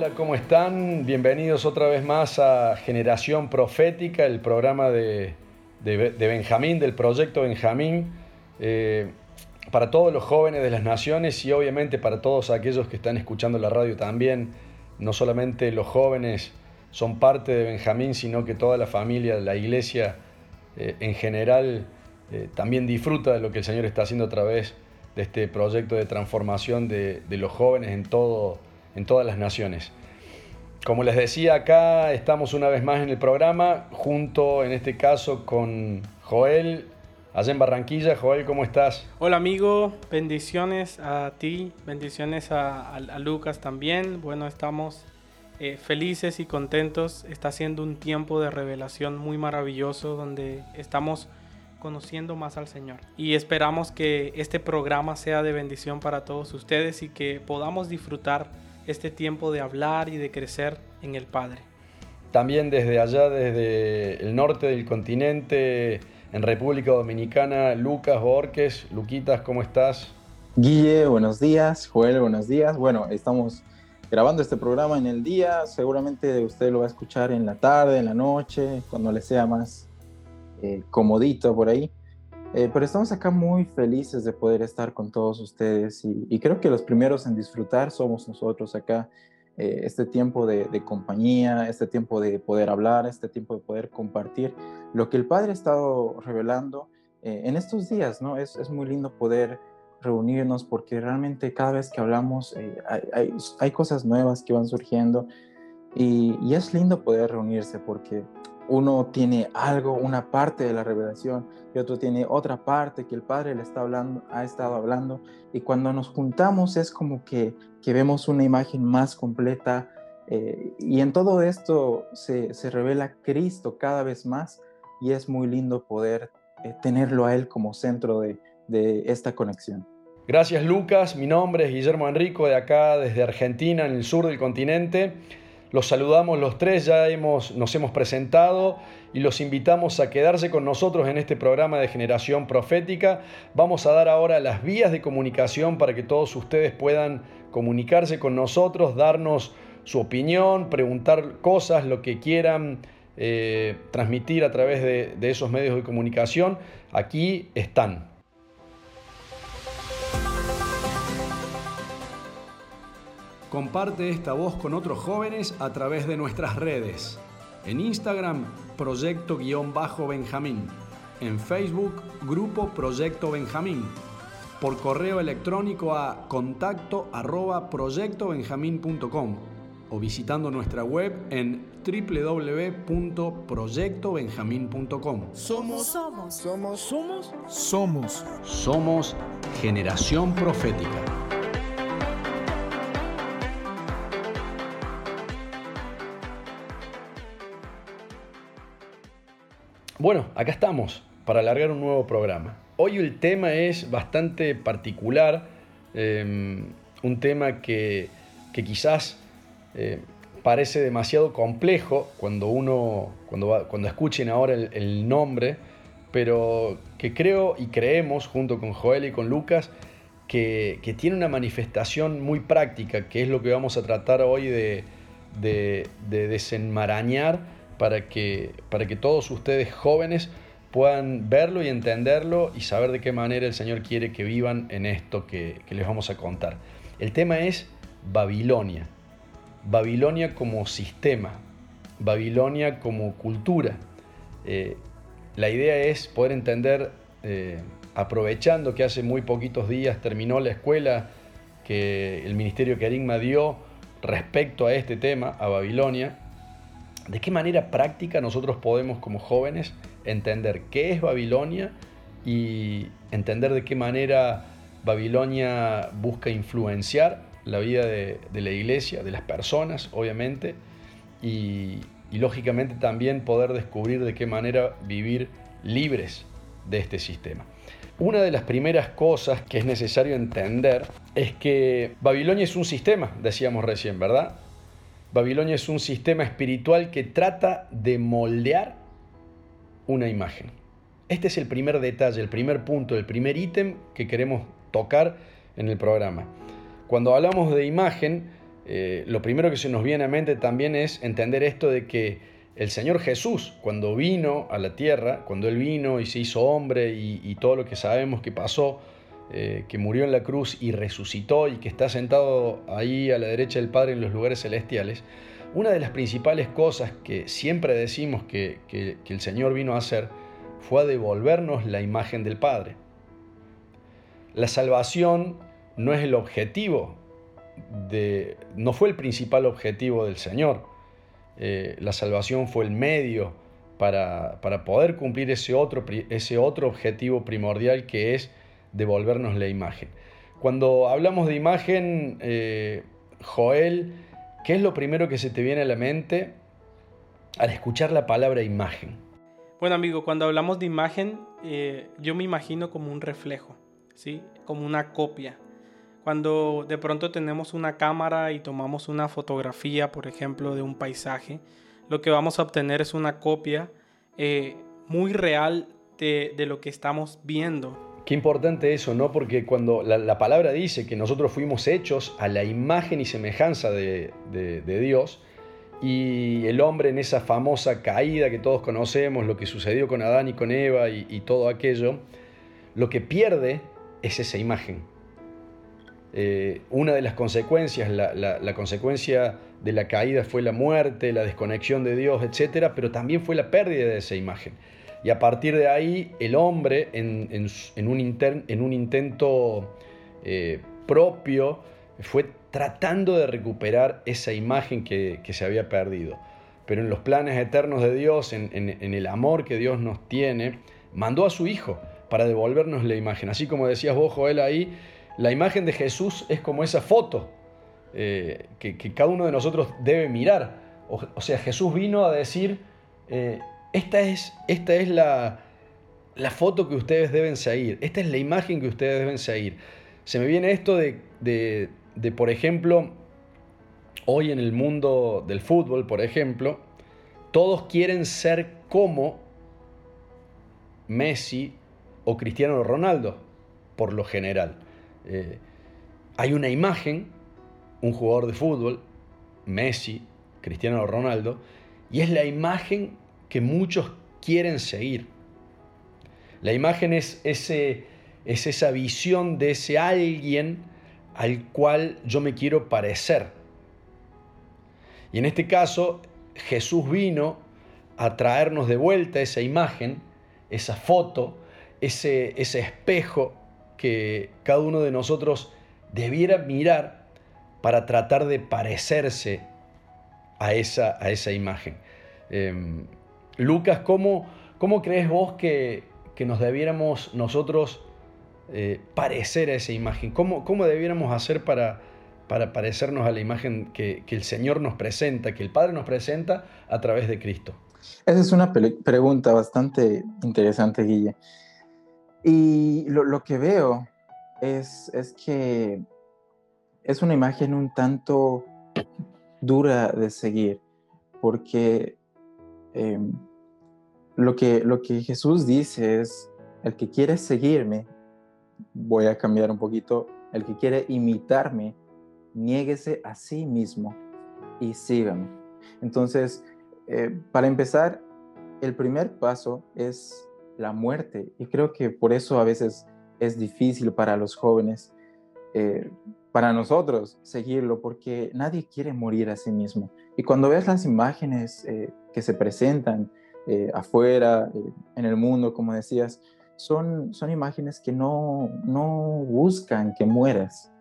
Hola, ¿cómo están? Bienvenidos otra vez más a Generación Profética, el programa de, de- Benjamín, del proyecto Benjamín, eh, para todos los jóvenes de las naciones y obviamente para todos aquellos que están escuchando la radio también. No solamente los jóvenes son parte de Benjamín, sino que toda la familia, la iglesia eh, en general, eh, también disfruta de lo que el Señor está haciendo a través de este proyecto de transformación de, de los jóvenes en, todo, en todas las naciones. Como les decía, acá estamos una vez más en el programa, junto en este caso con Joel, allá en Barranquilla. Joel, ¿cómo estás? Hola amigo, bendiciones a ti, bendiciones a, a- a Lucas también. Bueno, estamos eh, felices y contentos. Está siendo un tiempo de revelación muy maravilloso donde estamos conociendo más al Señor. Y esperamos que este programa sea de bendición para todos ustedes y que podamos disfrutar este tiempo de hablar y de crecer en el Padre. También desde allá, desde el norte del continente, en República Dominicana, Lucas Borges. Luquitas, ¿cómo estás? Guille, buenos días. Joel, buenos días. Bueno, estamos grabando este programa en el día. Seguramente usted lo va a escuchar en la tarde, en la noche, cuando le sea más eh, comodito por ahí. Eh, pero estamos acá muy felices de poder estar con todos ustedes y, y creo que los primeros en disfrutar somos nosotros acá. Eh, este tiempo de, de compañía, este tiempo de poder hablar, este tiempo de poder compartir lo que el Padre ha estado revelando eh, en estos días, ¿no? Es, es muy lindo poder reunirnos porque realmente cada vez que hablamos eh, hay, hay- hay cosas nuevas que van surgiendo y, y es lindo poder reunirse porque uno tiene algo, una parte de la revelación y otro tiene otra parte que el Padre le está hablando, ha estado hablando y cuando nos juntamos es como que, que vemos una imagen más completa eh, y en todo esto se, se revela Cristo cada vez más y es muy lindo poder eh, tenerlo a Él como centro de, de esta conexión. Gracias Lucas, mi nombre es Guillermo Enrico de acá desde Argentina, en el sur del continente. Los saludamos los tres, ya hemos, nos hemos presentado y los invitamos a quedarse con nosotros en este programa de Generación Profética. Vamos a dar ahora las vías de comunicación para que todos ustedes puedan comunicarse con nosotros, darnos su opinión, preguntar cosas, lo que quieran eh, transmitir a través de, de esos medios de comunicación. Aquí están. Comparte esta voz con otros jóvenes a través de nuestras redes. En Instagram, Proyecto-Benjamín. En Facebook, Grupo Proyecto Benjamín. Por correo electrónico a contacto arroba proyectobenjamín.com o visitando nuestra web en www.proyectobenjamín.com. Somos, Somos. Somos somos, somos. Somos Generación Profética. Bueno, acá estamos para alargar un nuevo programa. Hoy el tema es bastante particular, eh, un tema que, quizás eh, parece demasiado complejo cuando uno, cuando, cuando escuchen ahora el, nombre, pero que creo y creemos junto con Joel y con Lucas que, tiene una manifestación muy práctica, que es lo que vamos a tratar hoy de desenmarañar para que, para que todos ustedes jóvenes puedan verlo y entenderlo y saber de qué manera el Señor quiere que vivan en esto que, les vamos a contar. El tema es Babilonia. Babilonia como sistema, Babilonia como cultura. Eh, la idea es poder entender, eh, aprovechando que hace muy poquitos días terminó la escuela que el Ministerio Querigma dio respecto a este tema, a Babilonia, de qué manera práctica nosotros podemos como jóvenes entender qué es Babilonia y entender de qué manera Babilonia busca influenciar la vida de, la iglesia, de las personas, obviamente, y, lógicamente también poder descubrir de qué manera vivir libres de este sistema. Una de las primeras cosas que es necesario entender es que Babilonia es un sistema, decíamos recién, ¿verdad? Babilonia es un sistema espiritual que trata de moldear una imagen. Este es el primer detalle, el primer punto, el primer ítem que queremos tocar en el programa. Cuando hablamos de imagen, eh, lo primero que se nos viene a mente también es entender esto de que el Señor Jesús, cuando vino a la tierra, cuando Él vino y se hizo hombre y, todo lo que sabemos que pasó, eh, que murió en la cruz y resucitó y que está sentado ahí a la derecha del Padre en los lugares celestiales, una de las principales cosas que siempre decimos que, el Señor vino a hacer fue a devolvernos la imagen del Padre. La salvación no es el objetivo, de, no fue el principal objetivo del Señor. Eh, la salvación fue el medio para, poder cumplir ese otro, ese otro objetivo primordial que es devolvernos la imagen. Cuando hablamos de imagen, eh, Joel, ¿qué es lo primero que se te viene a la mente al escuchar la palabra imagen? Bueno, amigo, cuando hablamos de imagen, eh, yo me imagino como un reflejo, ¿sí? Como una copia. Cuando de pronto tenemos una cámara y tomamos una fotografía, por ejemplo, de un paisaje, lo que vamos a obtener es una copia eh, muy real de, lo que estamos viendo. Qué importante eso, ¿no? Porque cuando la, palabra dice que nosotros fuimos hechos a la imagen y semejanza de, Dios, y el hombre en esa famosa caída que todos conocemos, lo que sucedió con Adán y con Eva y todo aquello, lo que pierde es esa imagen. Eh, una de las consecuencias, la, consecuencia de la caída fue la muerte, la desconexión de Dios, etc., pero también fue la pérdida de esa imagen. Y a partir de ahí, el hombre, en, un, intento eh, propio, fue tratando de recuperar esa imagen que, se había perdido. Pero en los planes eternos de Dios, en, el amor que Dios nos tiene, mandó a su Hijo para devolvernos la imagen. Así como decías vos, Joel, ahí, la imagen de Jesús es como esa foto eh, que, cada uno de nosotros debe mirar. O, sea, Jesús vino a decir, eh, esta es, esta es la, foto que ustedes deben seguir, esta es la imagen que ustedes deben seguir. Se me viene esto de, de por ejemplo, hoy en el mundo del fútbol, por ejemplo, todos quieren ser como Messi o Cristiano Ronaldo, por lo general. Eh, hay una imagen, un jugador de fútbol, Messi, Cristiano Ronaldo, y es la imagen que muchos quieren seguir. La imagen es, ese, es esa visión de ese alguien al cual yo me quiero parecer. Y en este caso, Jesús vino a traernos de vuelta esa imagen, esa foto, ese, ese espejo que cada uno de nosotros debiera mirar para tratar de parecerse a esa, a esa imagen. Em, Lucas, ¿cómo, ¿cómo, crees vos que, nos debiéramos nosotros eh, parecer a esa imagen? ¿Cómo, cómo debiéramos hacer para, para parecernos a la imagen que, el Señor nos presenta, que el Padre nos presenta a través de Cristo? Esa es una pregunta bastante interesante, Guille. Y lo, que veo es, es, que es una imagen un tanto dura de seguir, porque em, lo, que, lo que Jesús dice es, el que quiere seguirme, voy a cambiar un poquito, el que quiere imitarme, niéguese a sí mismo y sígame. Entonces, eh, para empezar, el primer paso es la muerte. Y creo que por eso a veces es difícil para los jóvenes eh, para nosotros seguirlo porque nadie quiere morir a sí mismo. Y cuando ves las imágenes eh, que se presentan eh, afuera, eh, en el mundo, como decías, son, son imágenes que no, no buscan que mueras.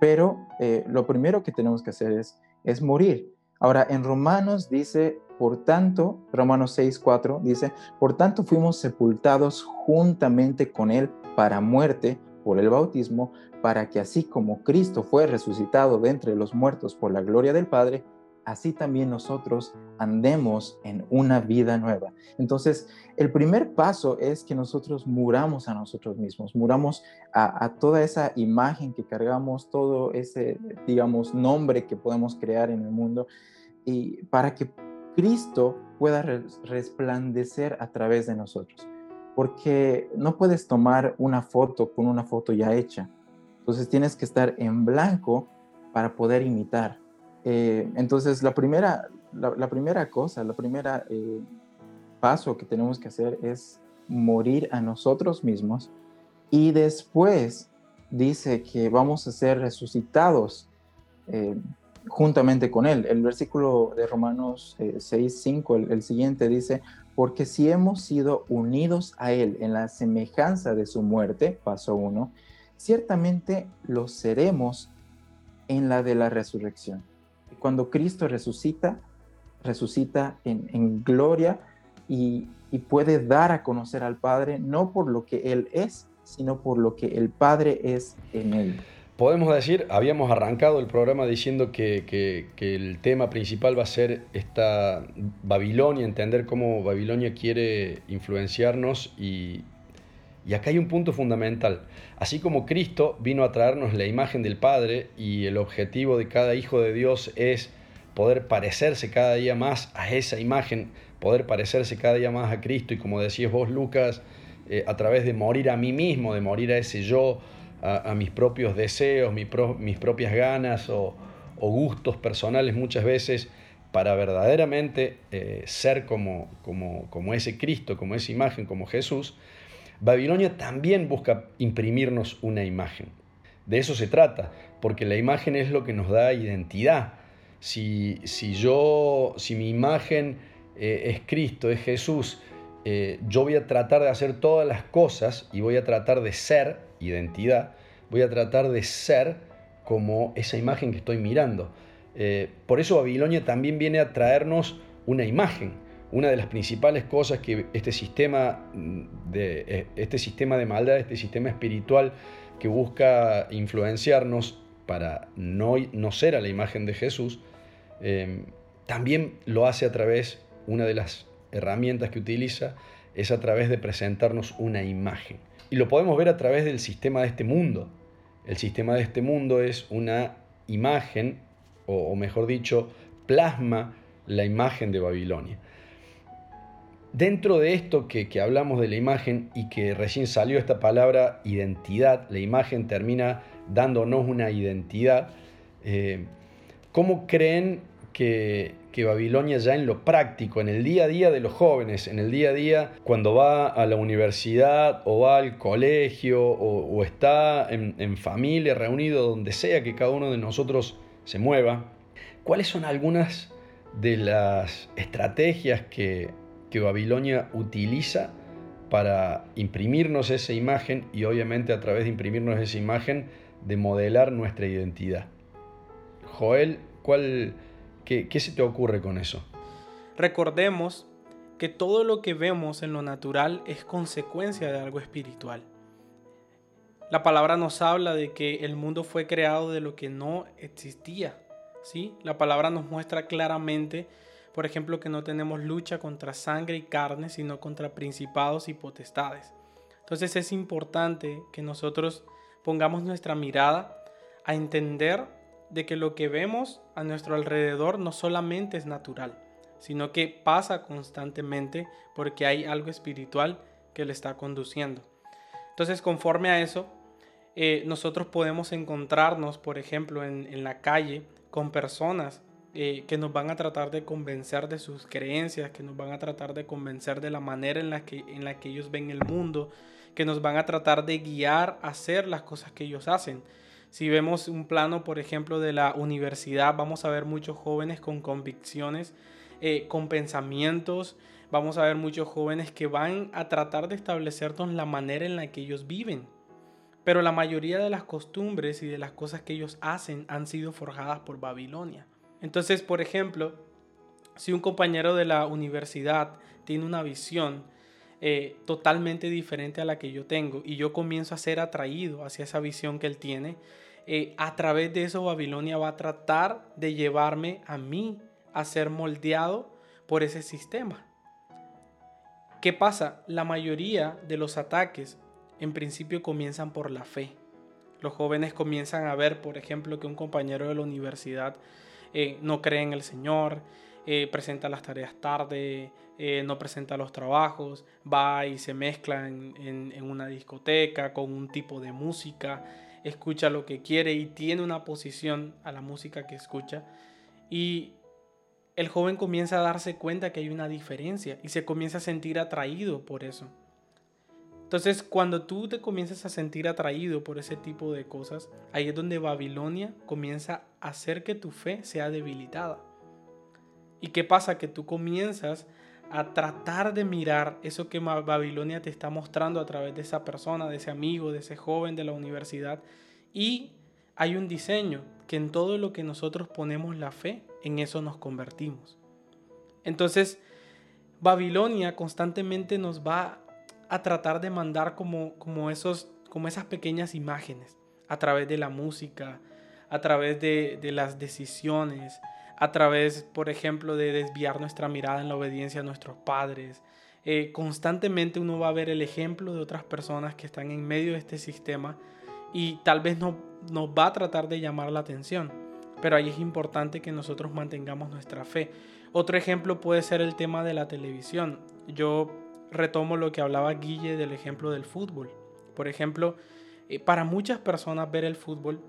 Pero lo primero que tenemos que hacer es, es morir. Ahora, en Romanos dice, por tanto, Romanos 6, 4 dice, por tanto fuimos sepultados juntamente con Él para muerte por el bautismo, para que así como Cristo fue resucitado de entre los muertos por la gloria del Padre, así también nosotros andemos en una vida nueva. Entonces, el primer paso es que nosotros muramos a nosotros mismos, muramos a, toda esa imagen que cargamos, todo ese, digamos, nombre que podemos crear en el mundo, y para que Cristo pueda resplandecer a través de nosotros. Porque no puedes tomar una foto con una foto ya hecha. Entonces tienes que estar en blanco para poder imitar. Eh, entonces la primera, la, primera cosa, la primera eh, paso que tenemos que hacer es morir a nosotros mismos y después dice que vamos a ser resucitados eh, juntamente con Él. El versículo de Romanos 6, 5, el, siguiente dice, porque si hemos sido unidos a Él en la semejanza de su muerte, paso 1, ciertamente lo seremos en la de la resurrección. Cuando Cristo resucita, resucita en, gloria y, y puede dar a conocer al Padre no por lo que Él es, sino por lo que el Padre es en Él. Podemos decir, habíamos arrancado el programa diciendo que, el tema principal va a ser esta Babilonia, entender cómo Babilonia quiere influenciarnos y, y acá hay un punto fundamental. Así como Cristo vino a traernos la imagen del Padre y el objetivo de cada hijo de Dios es poder parecerse cada día más a esa imagen, poder parecerse cada día más a Cristo y como decías vos Lucas, eh, a través de morir a mí mismo, de morir a ese yo, a, mis propios deseos, mis propias ganas o, gustos personales muchas veces para verdaderamente eh, ser como, como, como ese Cristo, como esa imagen, como Jesús, Babilonia también busca imprimirnos una imagen. De eso se trata, porque la imagen es lo que nos da identidad. Si, si yo, si mi imagen eh, es Cristo, es Jesús, eh, yo voy a tratar de hacer todas las cosas y voy a tratar de ser identidad, voy a tratar de ser como esa imagen que estoy mirando. Eh, por eso Babilonia también viene a traernos una imagen. Una de las principales cosas que este sistema de, este sistema de maldad, este sistema espiritual que busca influenciarnos para no, no ser a la imagen de Jesús, eh, también lo hace a través, una de las herramientas que utiliza es a través de presentarnos una imagen. Y lo podemos ver a través del sistema de este mundo. El sistema de este mundo es una imagen, o, mejor dicho, plasma la imagen de Babilonia. Dentro de esto que, hablamos de la imagen y que recién salió esta palabra identidad, la imagen termina dándonos una identidad, eh, ¿cómo creen que, Babilonia ya en lo práctico, en el día a día de los jóvenes, en el día a día cuando va a la universidad o va al colegio o, está en, familia, reunido, donde sea que cada uno de nosotros se mueva, ¿cuáles son algunas de las estrategias que, que Babilonia utiliza para imprimirnos esa imagen y obviamente a través de imprimirnos esa imagen de modelar nuestra identidad? Joel, ¿cuál ¿Qué, se te ocurre con eso? Recordemos que todo lo que vemos en lo natural es consecuencia de algo espiritual. La palabra nos habla de que el mundo fue creado de lo que no existía. ¿sí? La palabra nos muestra claramente, por ejemplo, que no tenemos lucha contra sangre y carne, sino contra principados y potestades. Entonces es importante que nosotros pongamos nuestra mirada a entender de que lo que vemos a nuestro alrededor no solamente es natural, sino que pasa constantemente porque hay algo espiritual que le está conduciendo. Entonces, conforme a eso, eh, nosotros podemos encontrarnos, por ejemplo, en, la calle con personas eh, que nos van a tratar de convencer de sus creencias, que nos van a tratar de convencer de la manera en la que, en la que ellos ven el mundo, que nos van a tratar de guiar a hacer las cosas que ellos hacen. Si vemos un plano, por ejemplo, de la universidad, vamos a ver muchos jóvenes con convicciones, eh, con pensamientos, vamos a ver muchos jóvenes que van a tratar de establecernos la manera en la que ellos viven. Pero la mayoría de las costumbres y de las cosas que ellos hacen han sido forjadas por Babilonia. Entonces, por ejemplo, si un compañero de la universidad tiene una visión eh, totalmente diferente a la que yo tengo y yo comienzo a ser atraído hacia esa visión que él tiene, eh, a través de eso Babilonia va a tratar de llevarme a mí a ser moldeado por ese sistema. ¿Qué pasa? La mayoría de los ataques en principio comienzan por la fe. Los jóvenes comienzan a ver, por ejemplo, que un compañero de la universidad eh, no cree en el Señor, eh, presenta las tareas tarde, eh, no presenta los trabajos, va y se mezcla en, en, una discoteca con un tipo de música, escucha lo que quiere y tiene una posición a la música que escucha. Y el joven comienza a darse cuenta que hay una diferencia y se comienza a sentir atraído por eso. Entonces, cuando tú te comienzas a sentir atraído por ese tipo de cosas, ahí es donde Babilonia comienza a hacer que tu fe sea debilitada. ¿Y qué pasa? Que tú comienzas a tratar de mirar eso que Babilonia te está mostrando a través de esa persona, de ese amigo, de ese joven de la universidad. Y hay un diseño que en todo lo que nosotros ponemos la fe, en eso nos convertimos. Entonces, Babilonia constantemente nos va a tratar de mandar como, como, esos, como esas pequeñas imágenes a través de la música, a través de, las decisiones, a través, por ejemplo, de desviar nuestra mirada en la obediencia a nuestros padres. Eh, constantemente uno va a ver el ejemplo de otras personas que están en medio de este sistema y tal vez no, nos va a tratar de llamar la atención, pero ahí es importante que nosotros mantengamos nuestra fe. Otro ejemplo puede ser el tema de la televisión. Yo retomo lo que hablaba Guille del ejemplo del fútbol. Por ejemplo, eh, para muchas personas ver el fútbol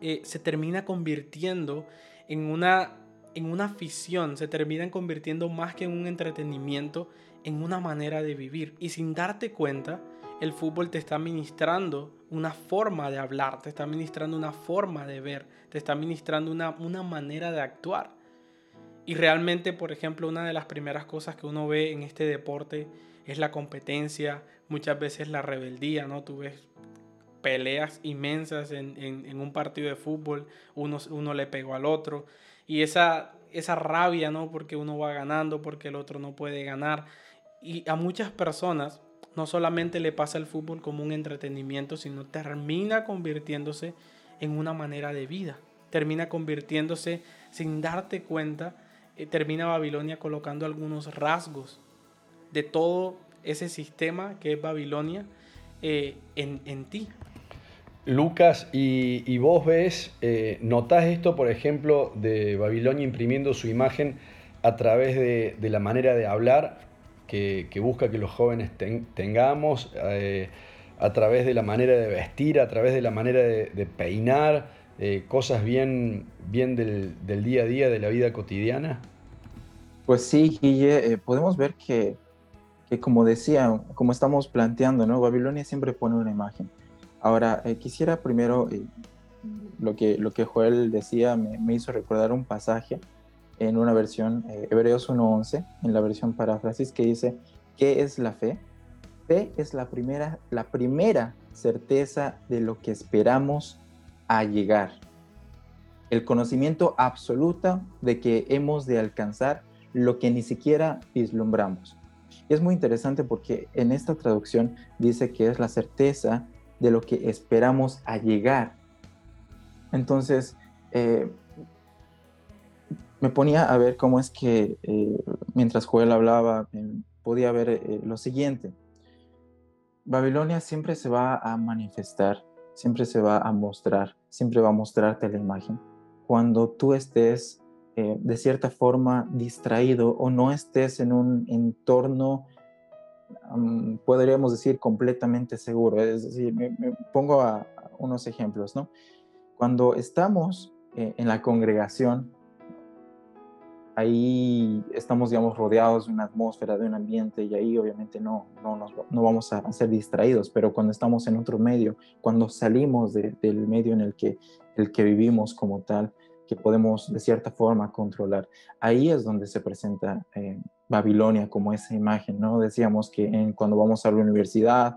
eh, se termina convirtiendo en una, en una afición, se terminan convirtiendo más que en un entretenimiento, en una manera de vivir. Y sin darte cuenta, el fútbol te está ministrando una forma de hablar, te está ministrando una forma de ver, te está ministrando una, una manera de actuar. Y realmente, por ejemplo, una de las primeras cosas que uno ve en este deporte es la competencia, muchas veces la rebeldía, ¿no? Tú ves peleas inmensas en, un partido de fútbol, uno, uno le pegó al otro, y esa, esa rabia, ¿no? Porque uno va ganando, porque el otro no puede ganar. Y a muchas personas no solamente le pasa el fútbol como un entretenimiento, sino termina convirtiéndose en una manera de vida, termina convirtiéndose sin darte cuenta termina Babilonia colocando algunos rasgos de todo ese sistema que es Babilonia eh, en, ti. Lucas, y, vos ves, eh, notás esto, por ejemplo, de Babilonia imprimiendo su imagen a través de, la manera de hablar que, busca que los jóvenes tengamos, a través de la manera de vestir, a través de la manera de, peinar, cosas bien, bien del, del, día a día, de la vida cotidiana? Pues sí, Guille, eh, podemos ver que, que, como decía, como estamos planteando, ¿no? Babilonia siempre pone una imagen. Ahora, eh, quisiera primero, eh, lo, que, lo que Joel decía me, hizo recordar un pasaje en una versión, Hebreos 1.11, en la versión paráfrasis, que dice, ¿qué es la fe? Fe es la primera, la primera certeza de lo que esperamos a llegar. El conocimiento absoluto de que hemos de alcanzar lo que ni siquiera vislumbramos. Y es muy interesante porque en esta traducción dice que es la certeza de lo que esperamos a llegar. Entonces, eh, me ponía a ver cómo es que eh, mientras Joel hablaba, eh, podía ver lo siguiente. Babilonia siempre se va a manifestar, siempre se va a mostrar, siempre va a mostrarte la imagen. Cuando tú estés eh, de cierta forma distraído o no estés en un entorno, podríamos decir, completamente seguro. Es decir, me, pongo a, unos ejemplos, ¿no? Cuando estamos eh, en la congregación, ahí estamos, digamos, rodeados de una atmósfera, de un ambiente y ahí obviamente no, no, nos, no vamos a, ser distraídos, pero cuando estamos en otro medio, cuando salimos del medio en el que, el que vivimos como tal, que podemos de cierta forma controlar, ahí es donde se presenta eh, Babilonia como esa imagen, ¿no? Decíamos que en, cuando vamos a la universidad,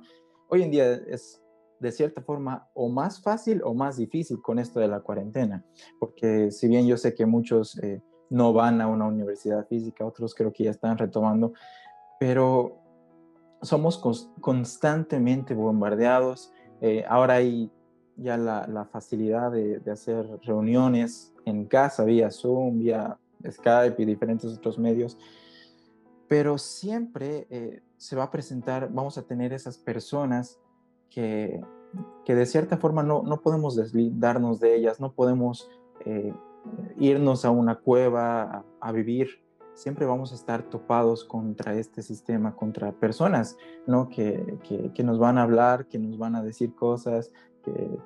hoy en día es de cierta forma o más fácil o más difícil con esto de la cuarentena, porque si bien yo sé que muchos... Eh, no van a una universidad física, otros creo que ya están retomando, pero somos constantemente bombardeados. Eh, ahora hay ya la, facilidad de, hacer reuniones en casa, vía Zoom, vía Skype y diferentes otros medios, pero siempre eh, se va a presentar, vamos a tener esas personas que, que de cierta forma no, no podemos deslindarnos de ellas, no podemos eh, irnos a una cueva a, vivir, siempre vamos a estar topados contra este sistema, contra personas, ¿no? Que, que, nos van a hablar, que nos van a decir cosas,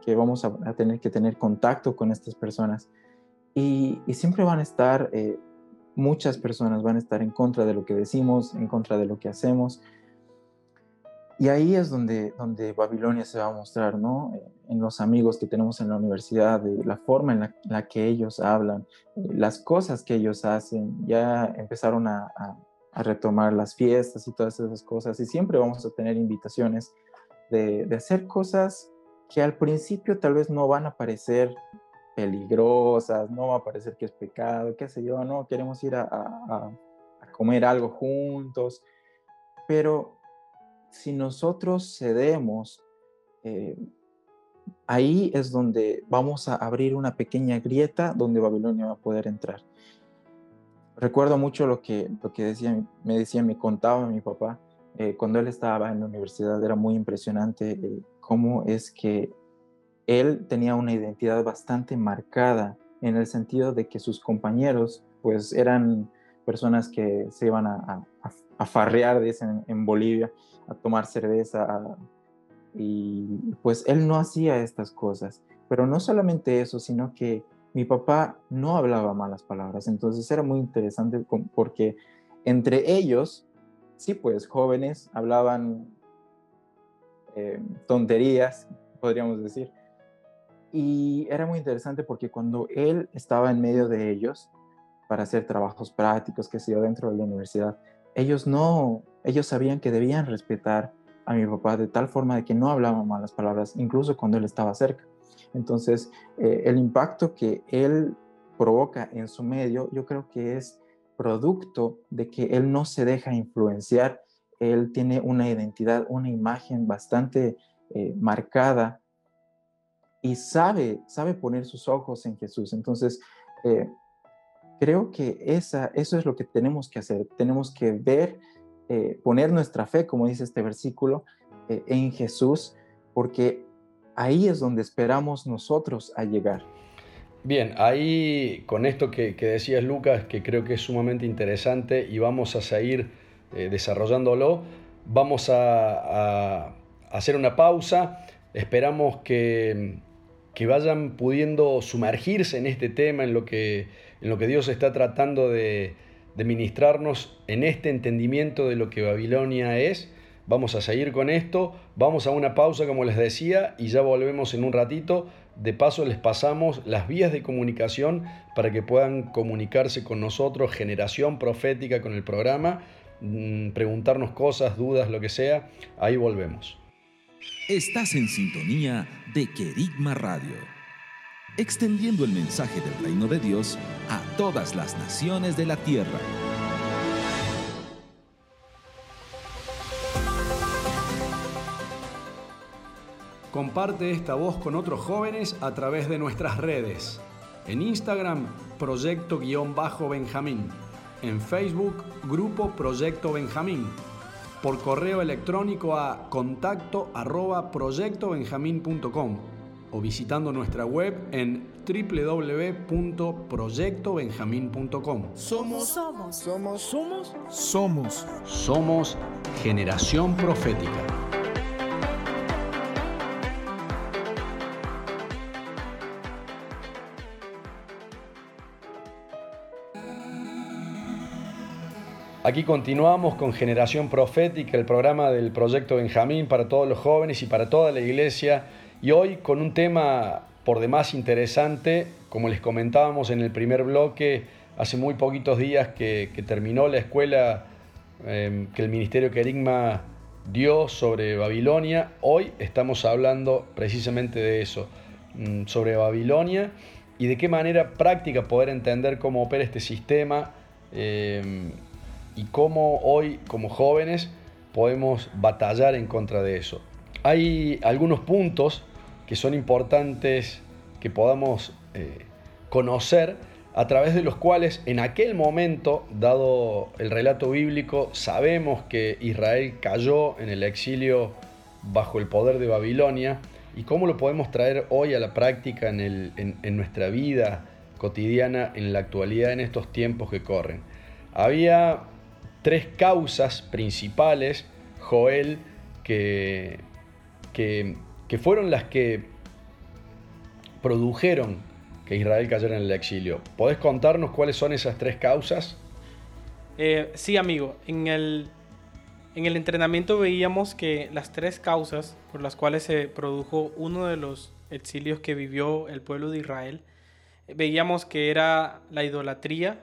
que, vamos a, tener que tener contacto con estas personas. Y, y siempre van a estar, eh, muchas personas van a estar en contra de lo que decimos, en contra de lo que hacemos. Y ahí es donde, donde Babilonia se va a mostrar, ¿no? Eh, en los amigos que tenemos en la universidad, de la forma en la, que ellos hablan, eh, las cosas que ellos hacen, ya empezaron a, retomar las fiestas y todas esas cosas. Y siempre vamos a tener invitaciones de, hacer cosas que al principio tal vez no van a parecer peligrosas, no va a parecer que es pecado, qué sé yo, no, queremos ir a, a comer algo juntos, pero si nosotros cedemos, eh, ahí es donde vamos a abrir una pequeña grieta donde Babilonia va a poder entrar. Recuerdo mucho lo que, lo que me decía, me contaba mi papá, eh, cuando él estaba en la universidad, era muy impresionante eh, cómo es que él tenía una identidad bastante marcada en el sentido de que sus compañeros pues eran personas que se iban a, a, farrear, dicen en Bolivia, a tomar cerveza. y pues él no hacía estas cosas. Pero no solamente eso, sino que mi papá no hablaba malas palabras. Entonces era muy interesante porque entre ellos, sí, pues jóvenes hablaban eh, tonterías, podríamos decir. Y era muy interesante porque cuando él estaba en medio de ellos para hacer trabajos prácticos, que se yo, dentro de la universidad, ellos no, ellos sabían que debían respetar a mi papá de tal forma de que no hablaban malas palabras, incluso cuando él estaba cerca. Entonces, eh, el impacto que él provoca en su medio, yo creo que es producto de que él no se deja influenciar, él tiene una identidad, una imagen bastante eh, marcada y sabe, sabe poner sus ojos en Jesús. Entonces, eh, creo que esa, eso es lo que tenemos que hacer. Tenemos que ver, eh, poner nuestra fe, como dice este versículo, eh, en Jesús, porque ahí es donde esperamos nosotros a llegar. Bien, ahí con esto que, decías Lucas, que creo que es sumamente interesante y vamos a seguir eh, desarrollándolo, vamos a, hacer una pausa, esperamos que, que vayan pudiendo sumergirse en este tema, en lo que en lo que Dios está tratando de, ministrarnos en este entendimiento de lo que Babilonia es. Vamos a seguir con esto, vamos a una pausa como les decía y ya volvemos en un ratito. De paso les pasamos las vías de comunicación para que puedan comunicarse con nosotros, generación profética con el programa, mm, preguntarnos cosas, dudas, lo que sea. Ahí volvemos. Estás en sintonía de Querigma Radio extendiendo el mensaje del reino de Dios a todas las naciones de la tierra. Comparte esta voz con otros jóvenes a través de nuestras redes. En Instagram, Proyecto-Benjamín. En Facebook, Grupo Proyecto Benjamín. Por correo electrónico a contacto arroba proyectobenjamín.com o visitando nuestra web en www.proyectobenjamín.com. Somos, somos, somos, somos, somos, somos generación profética. Aquí continuamos con Generación Profética, el programa del Proyecto Benjamín para todos los jóvenes y para toda la iglesia. Y hoy con un tema por demás interesante, como les comentábamos en el primer bloque, hace muy poquitos días que, terminó la escuela em, que el Ministerio Querigma dio sobre Babilonia. Hoy estamos hablando precisamente de eso, mm, sobre Babilonia y de qué manera práctica poder entender cómo opera este sistema em, y cómo hoy como jóvenes podemos batallar en contra de eso. Hay algunos puntos que son importantes que podamos eh, conocer a través de los cuales en aquel momento, dado el relato bíblico, sabemos que Israel cayó en el exilio bajo el poder de Babilonia y cómo lo podemos traer hoy a la práctica en, nuestra vida cotidiana, en la actualidad, en estos tiempos que corren. Había tres causas principales, Joel, que, que, que fueron las que produjeron que Israel cayera en el exilio. ¿Podés contarnos cuáles son esas tres causas? Eh, sí, amigo. En el, en el entrenamiento veíamos que las tres causas por las cuales se produjo uno de los exilios que vivió el pueblo de Israel, veíamos que era la idolatría,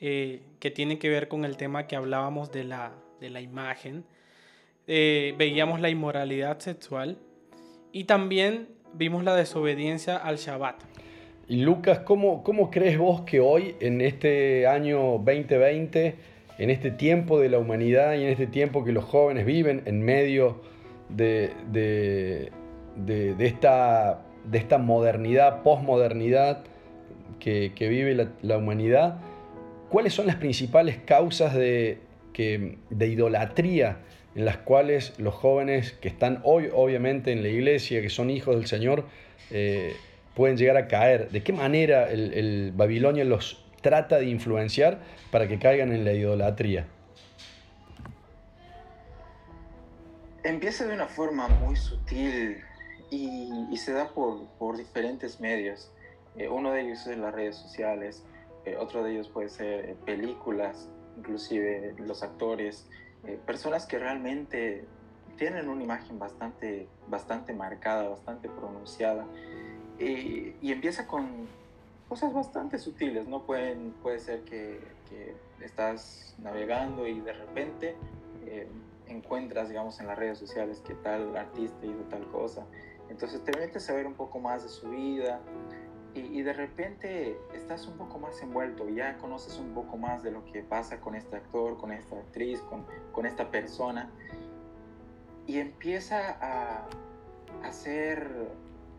eh, que tiene que ver con el tema que hablábamos de la, de la imagen. Eh, veíamos la inmoralidad sexual y también vimos la desobediencia al Shabbat. Y Lucas, ¿cómo, ¿cómo crees vos que hoy, en este año 2020, en este tiempo de la humanidad y en este tiempo que los jóvenes viven en medio de, de, esta, de esta modernidad, posmodernidad que, que vive la, humanidad, ¿cuáles son las principales causas de, que, de idolatría en las cuales los jóvenes que están hoy obviamente en la iglesia, que son hijos del Señor, eh, pueden llegar a caer? ¿De qué manera el, el Babilonia los trata de influenciar para que caigan en la idolatría? Empieza de una forma muy sutil y, se da por, por diferentes medios. Eh, uno de ellos es las redes sociales, eh, otro de ellos puede ser películas, inclusive los actores, personas que realmente tienen una imagen bastante, bastante marcada, bastante pronunciada y empieza con cosas bastante sutiles, ¿no? Pueden, puede ser que, que estás navegando y de repente eh, encuentras, digamos, en las redes sociales que tal artista hizo tal cosa. Entonces te metes a ver un poco más de su vida y, de repente estás un poco más envuelto, ya conoces un poco más de lo que pasa con este actor, con esta actriz, con, con esta persona y empieza a hacer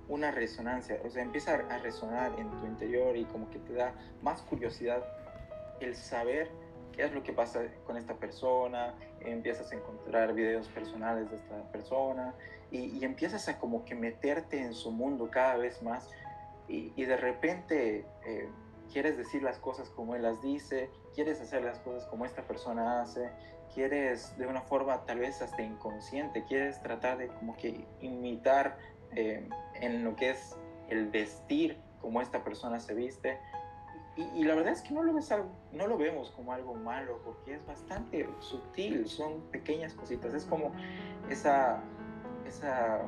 una resonancia, o sea, empieza a resonar en tu interior y como que te da más curiosidad el saber qué es lo que pasa con esta persona, empiezas a encontrar videos personales de esta persona y, empiezas a como que meterte en su mundo cada vez más y, de repente eh, quieres decir las cosas como él las dice, quieres hacer las cosas como esta persona hace, quieres de una forma tal vez hasta inconsciente, quieres tratar de como que imitar eh, en lo que es el vestir como esta persona se viste. Y, la verdad es que no lo, ves no lo vemos como algo malo, porque es bastante sutil, son pequeñas cositas. Es como esa, esa,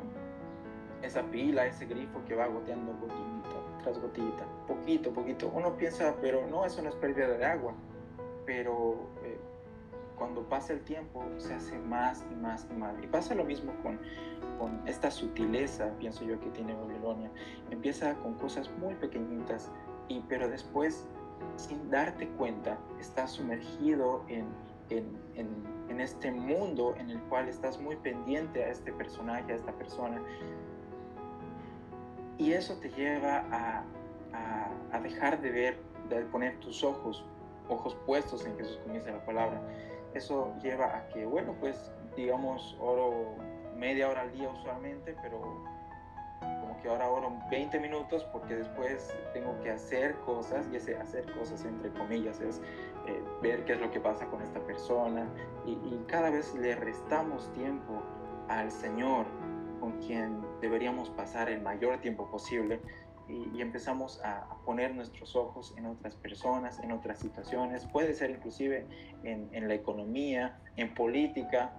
esa pila, ese grifo que va goteando gotita tras gotita, poquito, poquito. Uno piensa, pero no, eso no es pérdida de agua. Pero eh, cuando pasa el tiempo se hace más y más y más. Y pasa lo mismo con, con esta sutileza, pienso yo, que tiene Babilonia. Empieza con cosas muy pequeñitas, y, pero después, sin darte cuenta, estás sumergido en, en, en, este mundo en el cual estás muy pendiente a este personaje, a esta persona. Y eso te lleva a, a, dejar de ver, de poner tus ojos, ojos puestos en Jesús, dice la palabra. Eso lleva a que, bueno, pues digamos, oro media hora al día usualmente, pero como que ahora oro 20 minutos porque después tengo que hacer cosas y ese hacer cosas entre comillas es eh, ver qué es lo que pasa con esta persona. Y cada vez le restamos tiempo al Señor con quien deberíamos pasar el mayor tiempo posible y, empezamos a, poner nuestros ojos en otras personas, en otras situaciones, puede ser inclusive en, la economía, en política.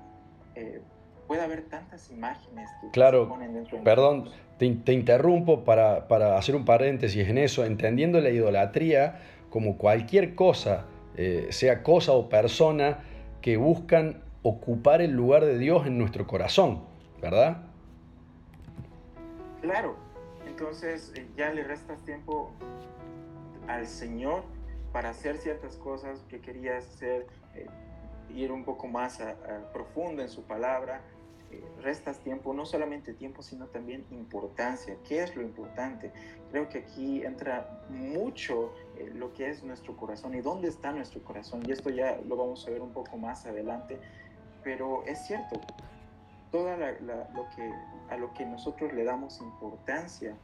Eh, puede haber tantas imágenes que claro, se ponen dentro de Perdón, te, te, interrumpo para, para, hacer un paréntesis en eso, entendiendo la idolatría como cualquier cosa, eh, sea cosa o persona, que buscan ocupar el lugar de Dios en nuestro corazón, ¿verdad? Claro, entonces eh, ya le restas tiempo al Señor para hacer ciertas cosas que querías hacer, eh, ir un poco más profundo en su palabra, eh, restas tiempo, no solamente tiempo, sino también importancia. ¿Qué es lo importante? Creo que aquí entra mucho lo que es nuestro corazón y dónde está nuestro corazón. Y esto ya lo vamos a ver un poco más adelante, pero es cierto, todo lo que, a lo que nosotros le damos importancia,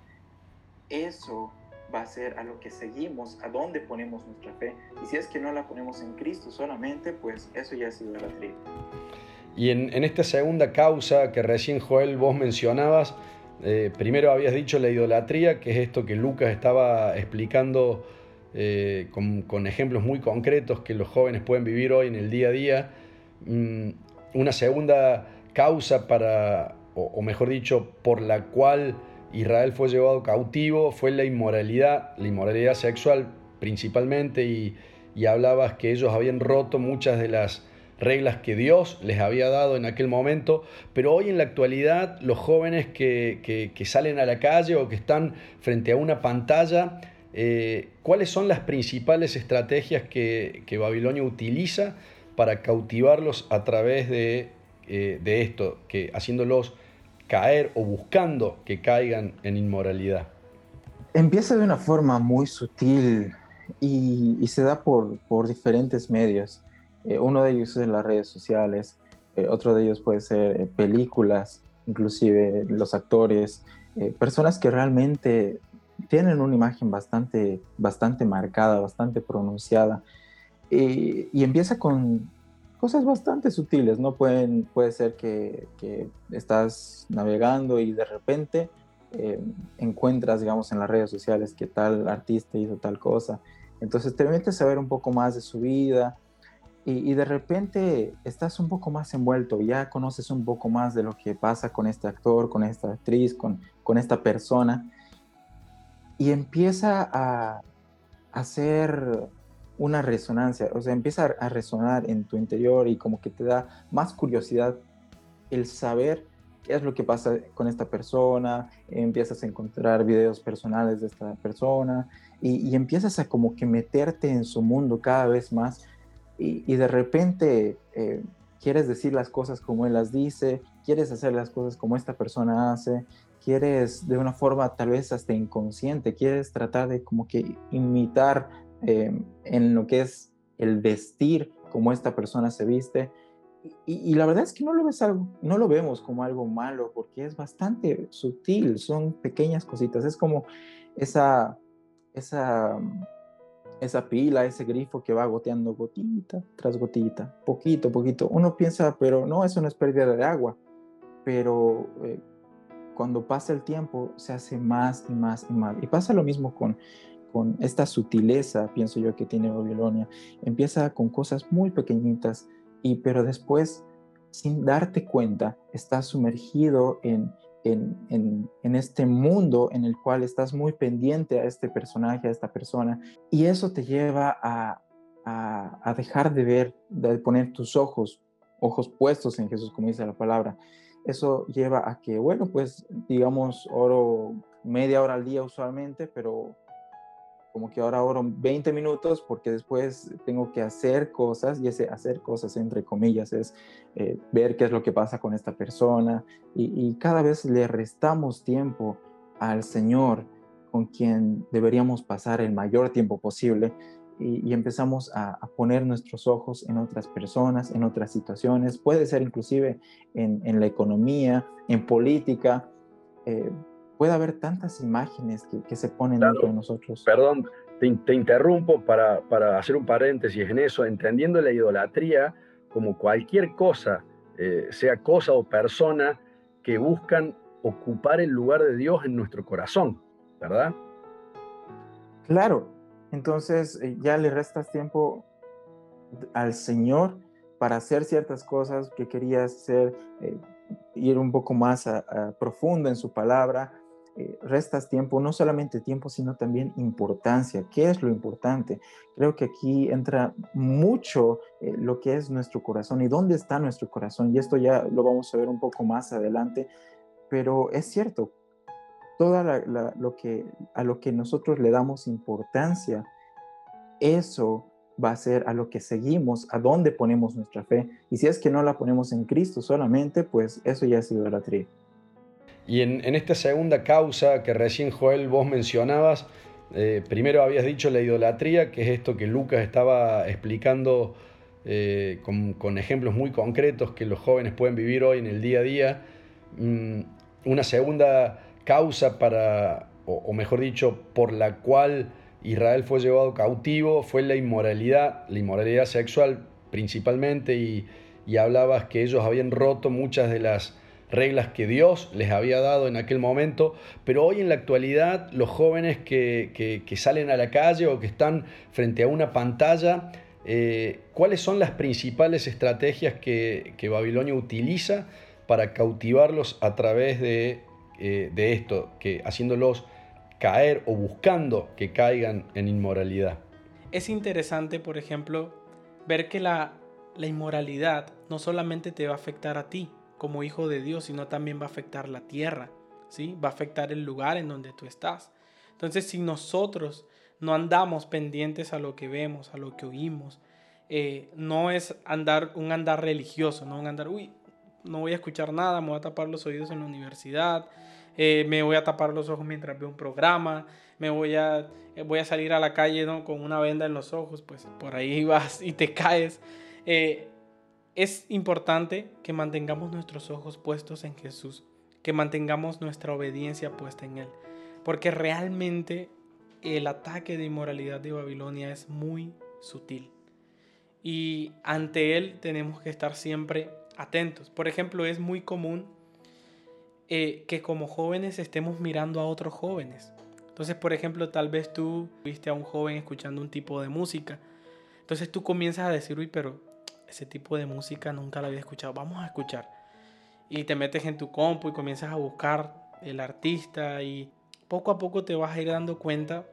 eso va a ser a lo que seguimos, a dónde ponemos nuestra fe. Y si es que no la ponemos en Cristo solamente, pues eso ya es idolatría. Y en, en esta segunda causa que recién Joel vos mencionabas, eh, primero habías dicho la idolatría, que es esto que Lucas estaba explicando eh, con, con, ejemplos muy concretos que los jóvenes pueden vivir hoy en el día a día. Mm, una segunda causa para, o, mejor dicho, por la cual Israel fue llevado cautivo fue la inmoralidad, la inmoralidad sexual principalmente, y, hablabas que ellos habían roto muchas de las reglas que Dios les había dado en aquel momento, pero hoy en la actualidad los jóvenes que, salen a la calle o que están frente a una pantalla, eh, ¿cuáles son las principales estrategias que, que Babilonia utiliza para cautivarlos a través de eh, de esto, que haciéndolos caer o buscando que caigan en inmoralidad? Empieza de una forma muy sutil y, se da por, por diferentes medios. Eh, uno de ellos es las redes sociales, eh, otro de ellos puede ser películas, inclusive los actores, personas que realmente tienen una imagen bastante, bastante marcada, bastante pronunciada. y empieza con, cosas bastante sutiles, ¿no? Pueden, puede ser que, estás navegando y de repente eh, encuentras, digamos, en las redes sociales que tal artista hizo tal cosa. Entonces te metes a ver un poco más de su vida y, de repente estás un poco más envuelto, ya conoces un poco más de lo que pasa con este actor, con esta actriz, con, con esta persona y empieza a hacer una resonancia, o sea, empieza a resonar en tu interior y como que te da más curiosidad el saber qué es lo que pasa con esta persona, empiezas a encontrar videos personales de esta persona y, empiezas a como que meterte en su mundo cada vez más y, de repente eh, quieres decir las cosas como él las dice, quieres hacer las cosas como esta persona hace, quieres de una forma tal vez hasta inconsciente, quieres tratar de como que imitar Em, en lo que es el vestir, como esta persona se viste. Y, la verdad es que no lo, ves algo, no lo vemos como algo malo, porque es bastante sutil, son pequeñas cositas. Es como esa, esa, esa pila, ese grifo que va goteando gotita tras gotita, poquito, poquito. Uno piensa, pero no, eso no es pérdida de agua. Pero eh, cuando pasa el tiempo, se hace más y más y más. Y pasa lo mismo con, con esta sutileza, pienso yo, que tiene Babilonia. Empieza con cosas muy pequeñitas, y, pero después, sin darte cuenta, estás sumergido en, en, en, este mundo en el cual estás muy pendiente a este personaje, a esta persona, y eso te lleva a, a, a dejar de ver, de poner tus ojos, ojos puestos en Jesús, como dice la palabra. Eso lleva a que, bueno, pues digamos, oro media hora al día usualmente, pero como que ahora oro 20 minutos porque después tengo que hacer cosas y ese hacer cosas entre comillas es eh, ver qué es lo que pasa con esta persona y, cada vez le restamos tiempo al Señor con quien deberíamos pasar el mayor tiempo posible y, empezamos a, poner nuestros ojos en otras personas, en otras situaciones, puede ser inclusive en, la economía, en política. Eh, puede haber tantas imágenes que, se ponen dentro de nosotros. Perdón, te, interrumpo para, para, hacer un paréntesis en eso, entendiendo la idolatría como cualquier cosa, eh, sea cosa o persona, que buscan ocupar el lugar de Dios en nuestro corazón, ¿verdad? Claro, entonces eh, ya le restas tiempo al Señor para hacer ciertas cosas que querías hacer, eh, ir un poco más a, profundo en su palabra, eh, restas tiempo, no solamente tiempo, sino también importancia. ¿Qué es lo importante? Creo que aquí entra mucho eh, lo que es nuestro corazón y dónde está nuestro corazón. Y esto ya lo vamos a ver un poco más adelante, pero es cierto, todo lo que, a lo que nosotros le damos importancia, eso va a ser a lo que seguimos, a dónde ponemos nuestra fe. Y si es que no la ponemos en Cristo solamente, pues eso ya es idolatría. Y en, esta segunda causa que recién Joel vos mencionabas, eh, primero habías dicho la idolatría, que es esto que Lucas estaba explicando eh, con, ejemplos muy concretos que los jóvenes pueden vivir hoy en el día a día. Mm, una segunda causa para, o mejor dicho, por la cual Israel fue llevado cautivo fue la inmoralidad, la inmoralidad sexual principalmente, y, hablabas que ellos habían roto muchas de las reglas que Dios les había dado en aquel momento, pero hoy en la actualidad los jóvenes que, salen a la calle o que están frente a una pantalla, eh, ¿cuáles son las principales estrategias que, Babilonia utiliza para cautivarlos a través de, eh, de esto, que haciéndolos caer o buscando que caigan en inmoralidad. Es interesante, por ejemplo, ver que la, inmoralidad no solamente te va a afectar a ti como hijo de Dios, sino también va a afectar la tierra, ¿sí? Va a afectar el lugar en donde tú estás. Entonces, si nosotros no andamos pendientes a lo que vemos, a lo que oímos, eh, no es andar un andar religioso, no un andar, uy, no voy a escuchar nada, me voy a tapar los oídos en la universidad, eh, me voy a tapar los ojos mientras veo un programa, me voy a, eh, voy a salir a la calle ¿no? con una venda en los ojos, pues por ahí vas y te caes. Es importante que mantengamos nuestros ojos puestos en Jesús, que mantengamos nuestra obediencia puesta en Él, porque realmente el ataque de inmoralidad de Babilonia es muy sutil y ante Él tenemos que estar siempre atentos. Por ejemplo, es muy común eh, que como jóvenes estemos mirando a otros jóvenes. Entonces, por ejemplo, tal vez tú viste a un joven escuchando un tipo de música. Entonces tú comienzas a decir, uy, pero ese tipo de música nunca la había escuchado, vamos a escuchar. Y te metes en tu compu y comienzas a buscar el artista y poco a poco te vas a ir dando cuenta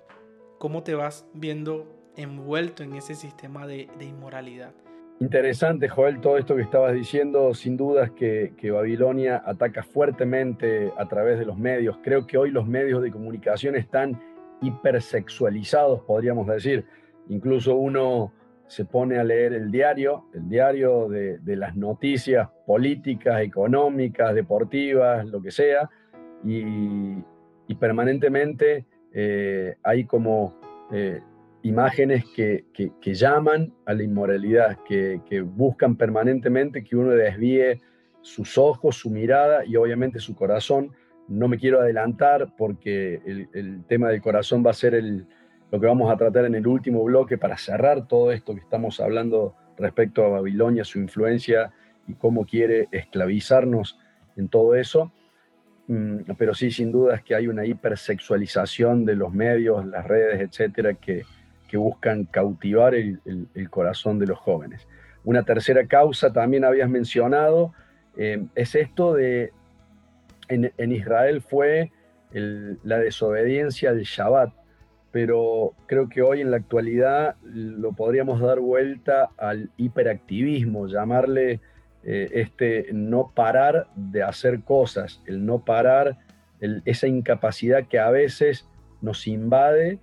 cómo te vas viendo envuelto en ese sistema de inmoralidad. Interesante, Joel, todo esto que estabas diciendo. Sin dudas que, que, Babilonia ataca fuertemente a través de los medios. Creo que hoy los medios de comunicación están hipersexualizados, podríamos decir. Incluso uno se pone a leer el diario, el diario de, las noticias políticas, económicas, deportivas, lo que sea, y, permanentemente eh, hay como eh, imágenes que, llaman a la inmoralidad, que, buscan permanentemente que uno desvíe sus ojos, su mirada y obviamente su corazón. No me quiero adelantar porque el, tema del corazón va a ser lo que vamos a tratar en el último bloque para cerrar todo esto que estamos hablando respecto a Babilonia, su influencia y cómo quiere esclavizarnos en todo eso. Mm, pero sí, sin duda es que hay una hipersexualización de los medios, las redes, etcétera, que, que buscan cautivar el, corazón de los jóvenes. Una tercera causa también habías mencionado, eh, es esto de, en, Israel fue la desobediencia al Shabbat, pero creo que hoy en la actualidad lo podríamos dar vuelta al hiperactivismo, llamarle eh, este no parar de hacer cosas, el no parar, esa incapacidad que a veces nos invade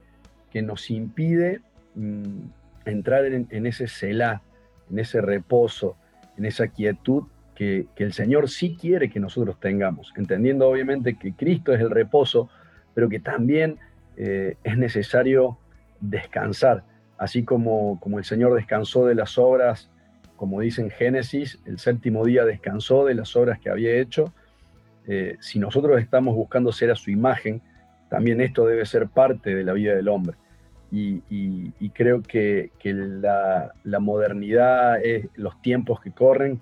que nos impide mm, entrar en, ese celá, en ese reposo, en esa quietud que, el Señor sí quiere que nosotros tengamos, entendiendo obviamente que Cristo es el reposo, pero que también eh, es necesario descansar, así como, como el Señor descansó de las obras, como dice en Génesis, el séptimo día descansó de las obras que había hecho. Eh, si nosotros estamos buscando ser a su imagen, también esto debe ser parte de la vida del hombre y, creo que, la, modernidad, los tiempos que corren,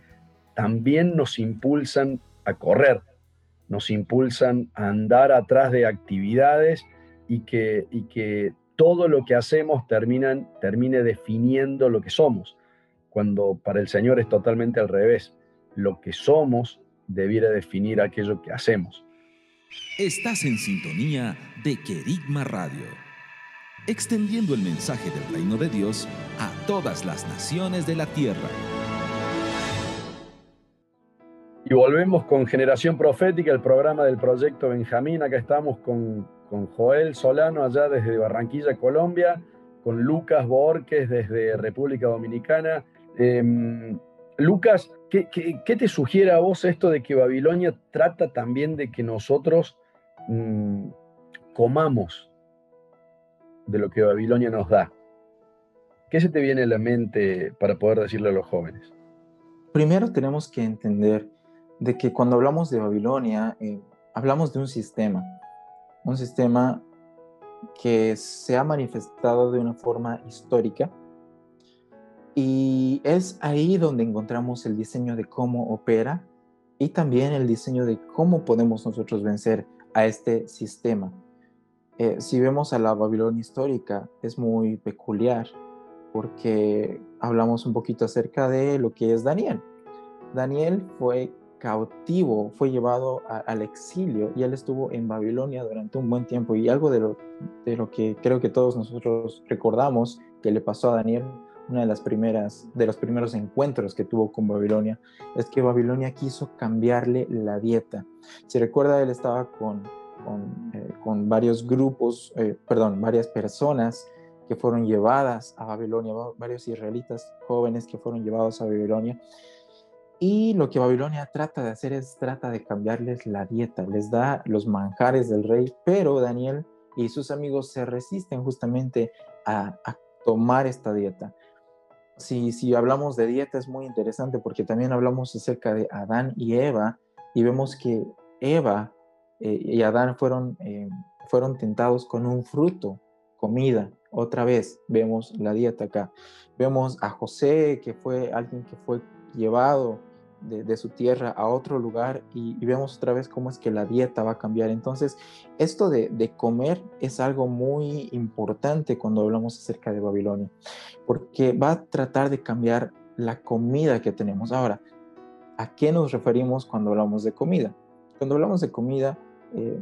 también nos impulsan a correr, nos impulsan a andar atrás de actividades y que, todo lo que hacemos termina, termine definiendo lo que somos, cuando para el Señor es totalmente al revés. Lo que somos debiera definir aquello que hacemos. Estás en sintonía de Querigma Radio, extendiendo el mensaje del reino de Dios a todas las naciones de la tierra. Y volvemos con Generación Profética, el programa del Proyecto Benjamín. Acá estamos con, Joel Solano, allá desde Barranquilla, Colombia, con Lucas Borges desde República Dominicana. Em, Lucas, ¿qué, te sugiere a vos esto de que Babilonia trata también de que nosotros mm, comamos de lo que Babilonia nos da? ¿Qué se te viene a la mente para poder decirle a los jóvenes? Primero tenemos que entender de que cuando hablamos de Babilonia, eh, hablamos de un sistema, un sistema que se ha manifestado de una forma histórica y es ahí donde encontramos el diseño de cómo opera y también el diseño de cómo podemos nosotros vencer a este sistema. Eh, si vemos a la Babilonia histórica, es muy peculiar porque hablamos un poquito acerca de lo que es Daniel. Daniel fue cautivo, fue llevado al exilio y él estuvo en Babilonia durante un buen tiempo. Y algo de lo, de lo que creo que todos nosotros recordamos que le pasó a Daniel, una de las primeras, de los primeros encuentros que tuvo con Babilonia, es que Babilonia quiso cambiarle la dieta. Si recuerda, él estaba con, con, eh, varios grupos, eh, perdón, varias personas que fueron llevadas a Babilonia, varios israelitas jóvenes que fueron llevados a Babilonia y lo que Babilonia trata de hacer es trata de cambiarles la dieta, les da los manjares del rey, pero Daniel y sus amigos se resisten justamente a, tomar esta dieta. Si, si hablamos de dieta es muy interesante porque también hablamos acerca de Adán y Eva y vemos que Eva eh, y Adán fueron, eh, fueron tentados con un fruto, comida. Otra vez vemos la dieta acá. Vemos a José, que fue alguien que fue llevado de, su tierra a otro lugar y, vemos otra vez cómo es que la dieta va a cambiar. Entonces, esto de, comer es algo muy importante cuando hablamos acerca de Babilonia, porque va a tratar de cambiar la comida que tenemos. Ahora, ¿a qué nos referimos cuando hablamos de comida? Cuando hablamos de comida, eh,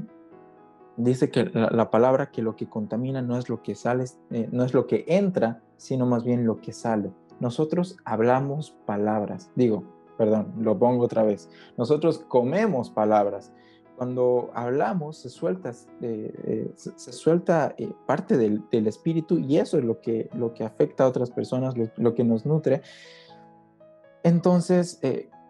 dice que la, palabra que lo que contamina no es lo que sale, eh, no es lo que entra, sino más bien lo que sale. Nosotros hablamos palabras. Digo, perdón, lo pongo otra vez. Nosotros comemos palabras. Cuando hablamos se suelta, eh, eh, eh, parte del, espíritu y eso es lo que, lo que afecta a otras personas, lo, que nos nutre. Entonces,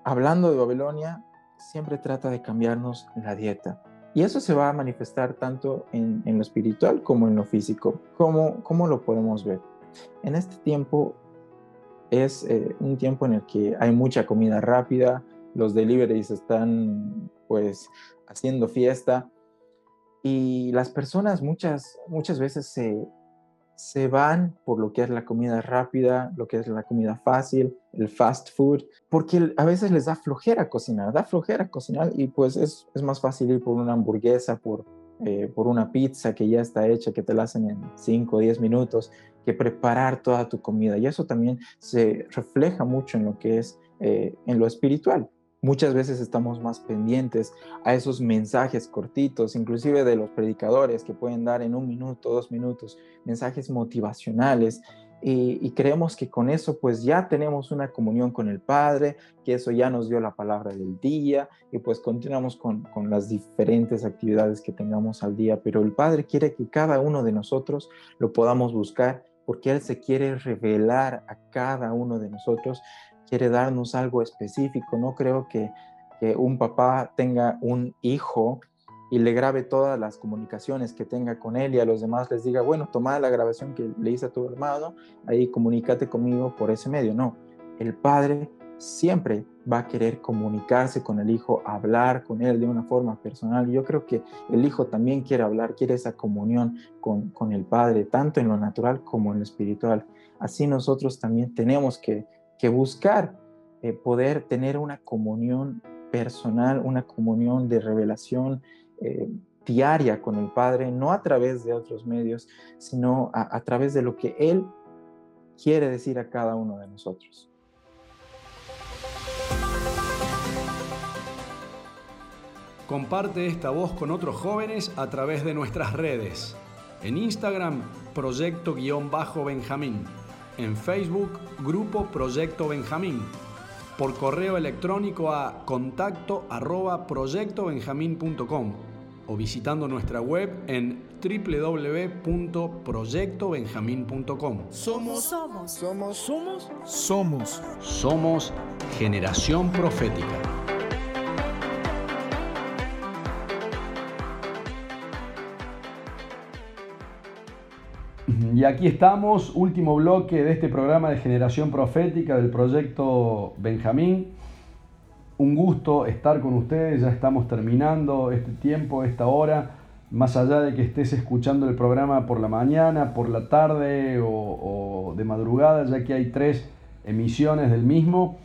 hablando de Babilonia, siempre trata de cambiarnos la dieta. Y eso se va a manifestar tanto en, lo espiritual como en lo físico. ¿Cómo, ¿Cómo lo podemos ver? En este tiempo es eh, un tiempo en el que hay mucha comida rápida, los deliveries están pues haciendo fiesta y las personas muchas, muchas veces se, se van por lo que es la comida rápida, lo que es la comida fácil, el fast food, porque a veces les da flojera cocinar, da flojera cocinar y pues es, es más fácil ir por una hamburguesa, por, eh, por una pizza que ya está hecha, que te la hacen en 5 o 10 minutos, que preparar toda tu comida. Y eso también se refleja mucho en lo que es eh, en lo espiritual. Muchas veces estamos más pendientes a esos mensajes cortitos, inclusive de los predicadores que pueden dar en un minuto, dos minutos, mensajes motivacionales y, creemos que con eso pues ya tenemos una comunión con el Padre, que eso ya nos dio la palabra del día y pues continuamos con, con, las diferentes actividades que tengamos al día, pero el Padre quiere que cada uno de nosotros lo podamos buscar porque Él se quiere revelar a cada uno de nosotros, quiere darnos algo específico. No creo que, que un papá tenga un hijo y le grabe todas las comunicaciones que tenga con él y a los demás les diga, bueno, toma la grabación que le hice a tu hermano, ahí comunícate conmigo por ese medio. No, el padre siempre va a querer comunicarse con el hijo, hablar con él de una forma personal. Yo creo que el hijo también quiere hablar, quiere esa comunión con, con el padre, tanto en lo natural como en lo espiritual. Así nosotros también tenemos que, que buscar eh, poder tener una comunión personal, una comunión de revelación, eh, diaria con el Padre, no a través de otros medios, sino a, través de lo que Él quiere decir a cada uno de nosotros. Comparte esta voz con otros jóvenes a través de nuestras redes. En Instagram, Proyecto-Benjamín. En Facebook, Grupo Proyecto Benjamín. Por correo electrónico a contacto arroba proyectobenjamín.com o visitando nuestra web en www.proyectobenjamín.com. Somos, somos, somos, somos, somos, somos generación profética. Y aquí estamos, último bloque de este programa de generación profética del proyecto Benjamín. Un gusto estar con ustedes, ya estamos terminando este tiempo, esta hora, más allá de que estés escuchando el programa por la mañana, por la tarde o, de madrugada, ya que hay tres emisiones del mismo.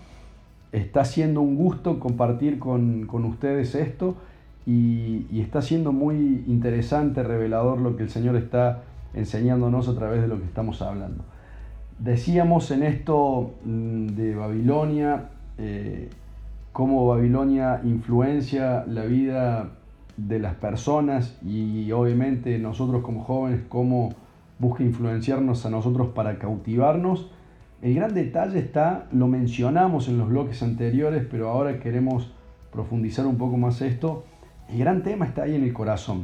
Está siendo un gusto compartir con, ustedes esto y, y está siendo muy interesante, revelador lo que el Señor está enseñándonos a través de lo que estamos hablando. Decíamos en esto mm, de Babilonia, eh, cómo Babilonia influencia la vida de las personas y obviamente nosotros como jóvenes, cómo busca influenciarnos a nosotros para cautivarnos. El gran detalle está, lo mencionamos en los bloques anteriores, pero ahora queremos profundizar un poco más esto. El gran tema está ahí en el corazón.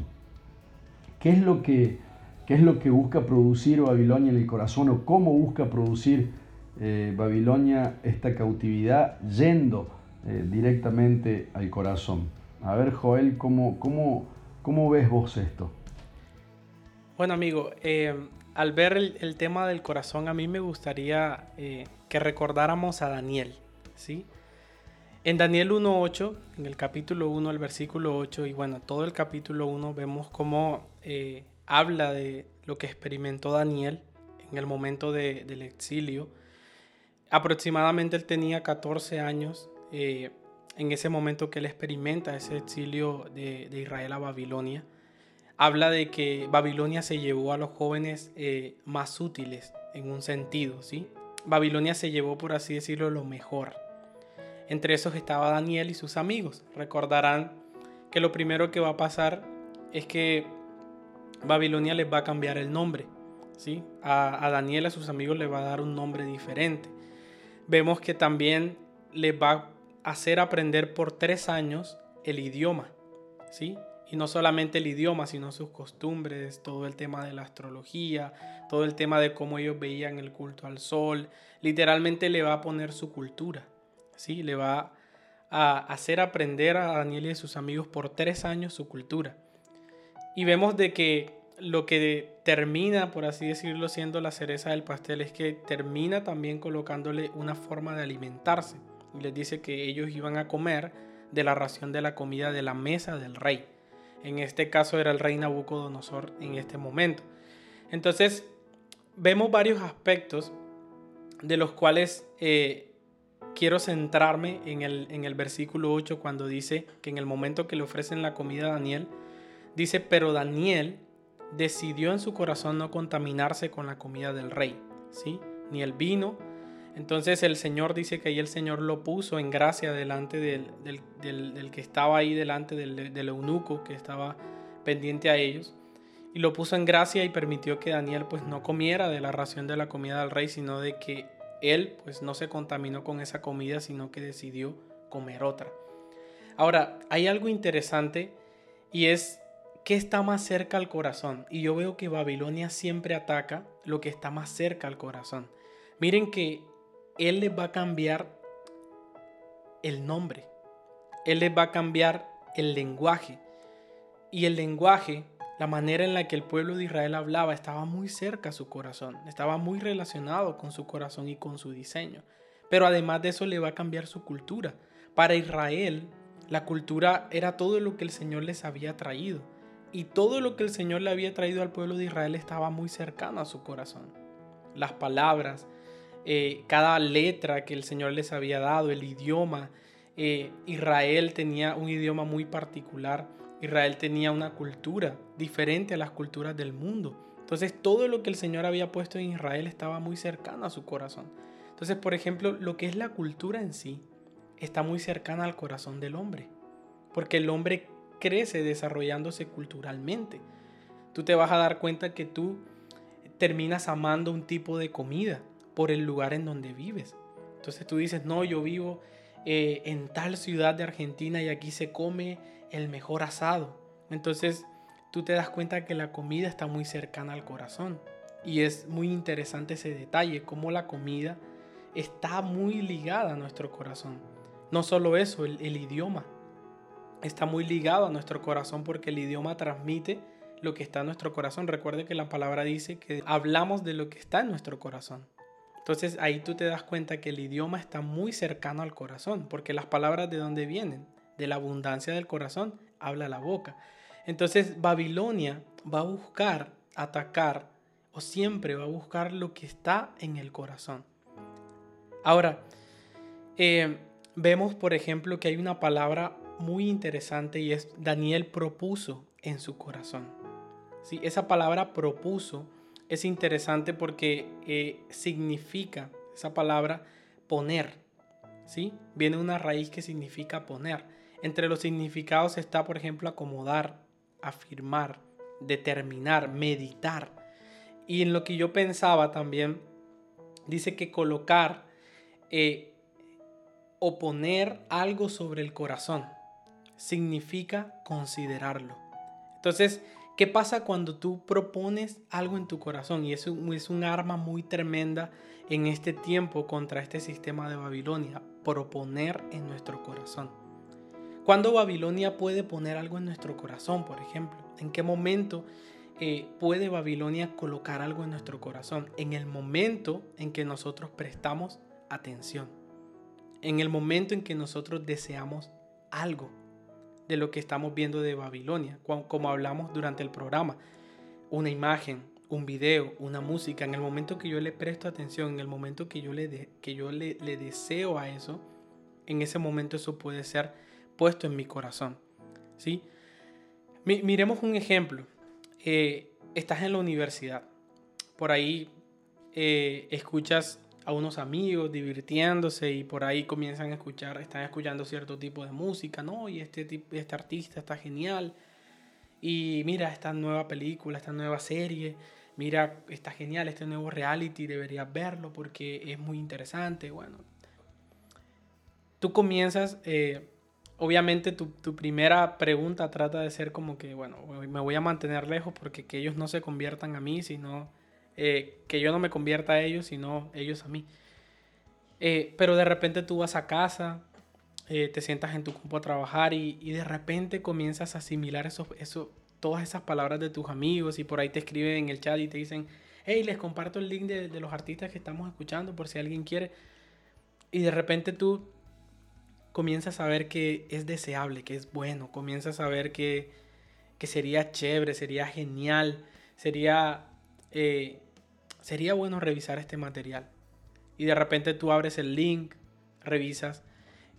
¿Qué es lo que qué es lo que busca producir Babilonia en el corazón o cómo busca producir eh, Babilonia esta cautividad yendo eh, directamente al corazón. A ver, Joel, ¿cómo, cómo, cómo ves vos esto? Bueno, amigo, eh, al ver el, tema del corazón, a mí me gustaría que recordáramos a Daniel, ¿sí? En Daniel 1.8, en el capítulo 1, el versículo 8, y bueno, todo el capítulo 1, vemos cómo habla de lo que experimentó Daniel en el momento del exilio. Aproximadamente él tenía 14 años eh, en ese momento que él experimenta ese exilio de, Israel a Babilonia. Habla de que Babilonia se llevó a los jóvenes eh, más útiles en un sentido, ¿sí? Babilonia se llevó, por así decirlo, lo mejor. Entre esos estaba Daniel y sus amigos. Recordarán que lo primero que va a pasar es que Babilonia les va a cambiar el nombre. ¿sí? A, Daniel, a sus amigos, le va a dar un nombre diferente. Vemos que también les va a hacer aprender por tres años el idioma. ¿sí? Y no solamente el idioma, sino sus costumbres, todo el tema de la astrología, todo el tema de cómo ellos veían el culto al sol. Literalmente le va a poner su cultura. ¿sí? Le va a hacer aprender a Daniel y a sus amigos por tres años su cultura. Y vemos de que lo que termina, por así decirlo, siendo la cereza del pastel es que termina también colocándole una forma de alimentarse. Y les dice que ellos iban a comer de la ración de la comida de la mesa del rey. En este caso era el rey Nabucodonosor en este momento. Entonces, vemos varios aspectos de los cuales eh, quiero centrarme en el, en el versículo 8 cuando dice que en el momento que le ofrecen la comida a Daniel, Dice, pero Daniel decidió en su corazón no contaminarse con la comida del rey, ¿sí? Ni el vino. Entonces el Señor dice que ahí el Señor lo puso en gracia delante del, que estaba ahí, delante del, eunuco que estaba pendiente a ellos. Y lo puso en gracia y permitió que Daniel pues no comiera de la ración de la comida del rey, sino de que él pues no se contaminó con esa comida, sino que decidió comer otra. Ahora, hay algo interesante y es ¿Qué está más cerca al corazón? Y yo veo que Babilonia siempre ataca lo que está más cerca al corazón. Miren que Él les va a cambiar el nombre. Él les va a cambiar el lenguaje. Y el lenguaje, la manera en la que el pueblo de Israel hablaba, estaba muy cerca a su corazón. Estaba muy relacionado con su corazón y con su diseño. Pero además de eso le va a cambiar su cultura. Para Israel, la cultura era todo lo que el Señor les había traído y todo lo que el Señor le había traído al pueblo de Israel estaba muy cercano a su corazón. Las palabras, eh, cada letra que el Señor les había dado, el idioma. Eh, Israel tenía un idioma muy particular Israel tenía una cultura diferente a las culturas del mundo. Entonces todo lo que el Señor había puesto en Israel estaba muy cercano a su corazón. Entonces, por ejemplo, lo que es la cultura en sí está muy cercana al corazón del hombre. Porque el hombre crece desarrollándose culturalmente. Tú te vas a dar cuenta que tú terminas amando un tipo de comida por el lugar en donde vives. Entonces tú dices, no, yo vivo eh, en tal ciudad de Argentina y aquí se come el mejor asado. Entonces tú te das cuenta que la comida está muy cercana al corazón. Y es muy interesante ese detalle, cómo la comida está muy ligada a nuestro corazón. No solo eso, el, el idioma está muy ligado a nuestro corazón porque el idioma transmite lo que está en nuestro corazón. Recuerde que la palabra dice que hablamos de lo que está en nuestro corazón. Entonces ahí tú te das cuenta que el idioma está muy cercano al corazón, porque las palabras de dónde vienen, de la abundancia del corazón, habla la boca. Entonces Babilonia va a buscar atacar o siempre va a buscar lo que está en el corazón. Ahora, eh, vemos por ejemplo que hay una palabra muy interesante y es Daniel propuso en su corazón. ¿Sí? Esa palabra propuso es interesante porque eh, significa, esa palabra, poner. ¿sí? Viene una raíz que significa poner. Entre los significados está, por ejemplo, acomodar, afirmar, determinar, meditar. Y en lo que yo pensaba también, dice que colocar eh, o poner algo sobre el corazón significa considerarlo. Entonces, ¿Qué pasa cuando tú propones algo en tu corazón? Y eso es un arma muy tremenda en este tiempo contra este sistema de Babilonia, proponer en nuestro corazón. ¿Cuándo Babilonia puede poner algo en nuestro corazón, por ejemplo? ¿En qué momento eh, puede Babilonia colocar algo en nuestro corazón? En el momento en que nosotros prestamos atención. En el momento en que nosotros deseamos algo de lo que estamos viendo de Babilonia, como hablamos durante el programa. Una imagen, un video, una música, en el momento que yo le presto atención, en el momento que yo le, que yo le, deseo a eso, en ese momento eso puede ser puesto en mi corazón. ¿sí? miremos un ejemplo. Eh, estás en la universidad. Por ahí eh, escuchas a unos amigos divirtiéndose y por ahí comienzan a escuchar, están escuchando cierto tipo de música, ¿no? Y este, este artista está genial. Y mira esta nueva película, esta nueva serie, mira, está genial este nuevo reality, deberías verlo porque es muy interesante. Bueno, tú comienzas, eh, obviamente tu, tu, primera pregunta trata de ser como que, bueno, me voy a mantener lejos porque que ellos no se conviertan a mí, sino eh, que yo no me convierta a ellos, sino ellos a mí. Eh, pero de repente tú vas a casa, eh, te sientas en tu campo a trabajar y, de repente comienzas a asimilar eso, eso, todas esas palabras de tus amigos y por ahí te escriben en el chat y te dicen, hey, les comparto el link de, los artistas que estamos escuchando por si alguien quiere. Y de repente tú comienzas a ver que es deseable, que es bueno, comienzas a ver que, que sería chévere, sería genial, sería eh, sería bueno revisar este material. Y de repente tú abres el link, revisas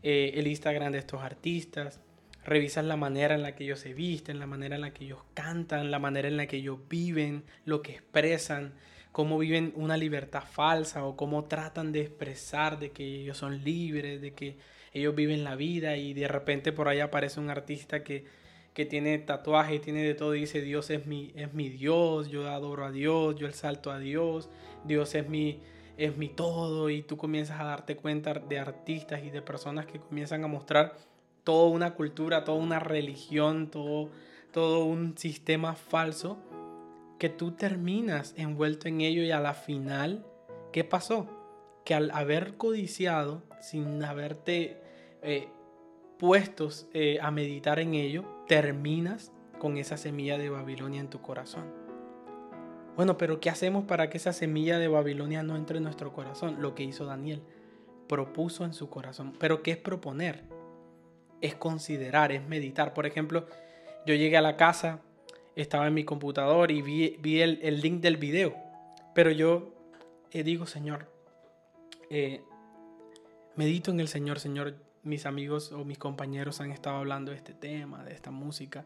eh, el Instagram de estos artistas, revisas la manera en la que ellos se visten, la manera en la que ellos cantan, la manera en la que ellos viven, lo que expresan, cómo viven una libertad falsa o cómo tratan de expresar de que ellos son libres, de que ellos viven la vida y de repente por ahí aparece un artista que que tiene tatuaje, tiene de todo, dice Dios es mi, es mi Dios, yo adoro a Dios, yo salto a Dios, Dios es mi, es mi todo y tú comienzas a darte cuenta de artistas y de personas que comienzan a mostrar toda una cultura, toda una religión, todo, todo un sistema falso que tú terminas envuelto en ello y a la final, ¿qué pasó? Que al haber codiciado, sin haberte eh, puestos eh, a meditar en ello, terminas con esa semilla de Babilonia en tu corazón. Bueno, pero ¿qué hacemos para que esa semilla de Babilonia no entre en nuestro corazón? Lo que hizo Daniel, propuso en su corazón. Pero ¿qué es proponer? Es considerar, es meditar. Por ejemplo, yo llegué a la casa, estaba en mi computador y vi, el, link del video. Pero yo eh, digo, Señor, eh, medito en el Señor, Señor, mis amigos o mis compañeros han estado hablando de este tema, de esta música.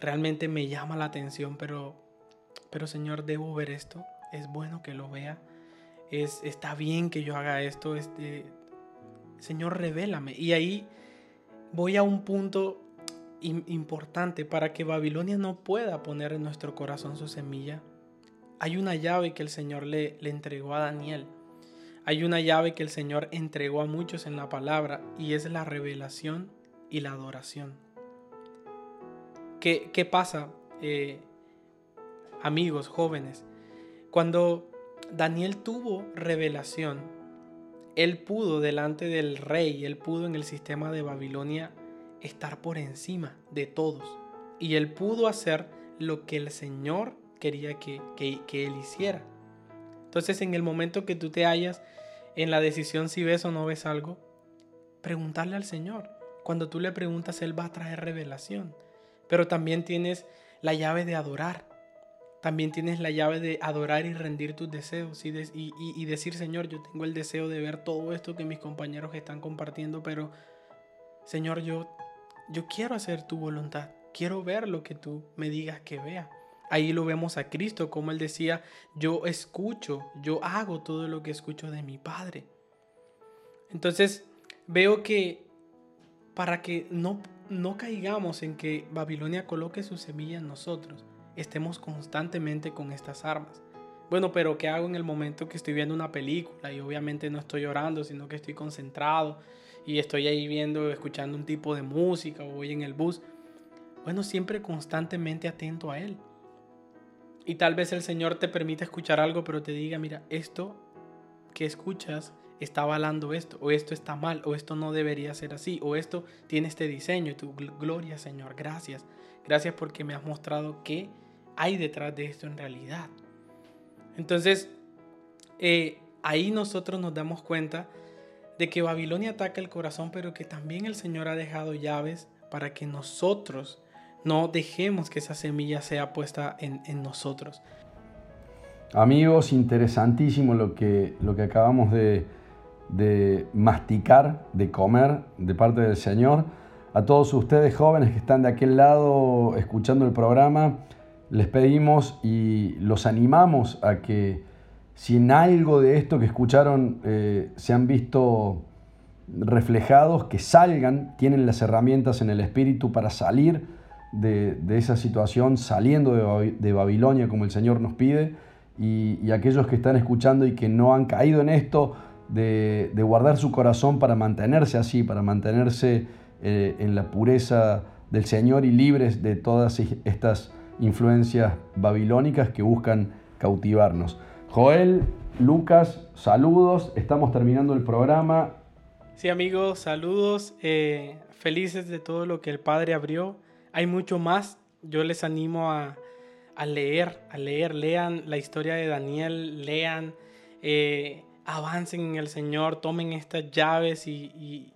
Realmente me llama la atención, pero, pero Señor, debo ver esto. Es bueno que lo vea. Es, está bien que yo haga esto. Este, Señor, revélame. Y ahí voy a un punto importante para que Babilonia no pueda poner en nuestro corazón su semilla. Hay una llave que el Señor le, le entregó a Daniel hay una llave que el Señor entregó a muchos en la palabra y es la revelación y la adoración. ¿Qué, qué pasa, eh, amigos jóvenes? Cuando Daniel tuvo revelación, él pudo delante del rey, él pudo en el sistema de Babilonia estar por encima de todos. Y él pudo hacer lo que el Señor quería que, que, que él hiciera. Entonces en el momento que tú te hallas en la decisión si ves o no ves algo, preguntarle al Señor. Cuando tú le preguntas, Él va a traer revelación. Pero también tienes la llave de adorar. También tienes la llave de adorar y rendir tus deseos y, y, decir, Señor, yo tengo el deseo de ver todo esto que mis compañeros están compartiendo, pero Señor, yo, yo quiero hacer tu voluntad. Quiero ver lo que tú me digas que vea. Ahí lo vemos a Cristo, como él decía, yo escucho, yo hago todo lo que escucho de mi Padre. Entonces, veo que para que no, no caigamos en que Babilonia coloque su semilla en nosotros, estemos constantemente con estas armas. Bueno, pero ¿qué hago en el momento que estoy viendo una película y obviamente no estoy llorando, sino que estoy concentrado y estoy ahí viendo, escuchando un tipo de música o voy en el bus? Bueno, siempre constantemente atento a Él. Y tal vez el Señor te permita escuchar algo, pero te diga, mira, esto que escuchas está avalando esto, o esto está mal, o esto no debería ser así, o esto tiene este diseño. Y gloria, Señor, gracias. Gracias porque me has mostrado qué hay detrás de esto en realidad. Entonces, eh, ahí nosotros nos damos cuenta de que Babilonia ataca el corazón, pero que también el Señor ha dejado llaves para que nosotros no dejemos que esa semilla sea puesta en, nosotros. Amigos, interesantísimo lo que, lo que acabamos de, masticar, de comer de parte del Señor. A todos ustedes jóvenes que están de aquel lado escuchando el programa, les pedimos y los animamos a que si en algo de esto que escucharon eh, se han visto reflejados, que salgan, tienen las herramientas en el espíritu para salir de, esa situación saliendo de, Babilonia como el Señor nos pide y, aquellos que están escuchando y que no han caído en esto, de, guardar su corazón para mantenerse así, para mantenerse eh, en la pureza del Señor y libres de todas estas influencias babilónicas que buscan cautivarnos. Joel, Lucas, saludos, estamos terminando el programa. Sí amigos, saludos, eh, felices de todo lo que el Padre abrió hay mucho más. Yo les animo a, leer, a leer, lean la historia de Daniel, lean, eh, avancen en el Señor, tomen estas llaves y,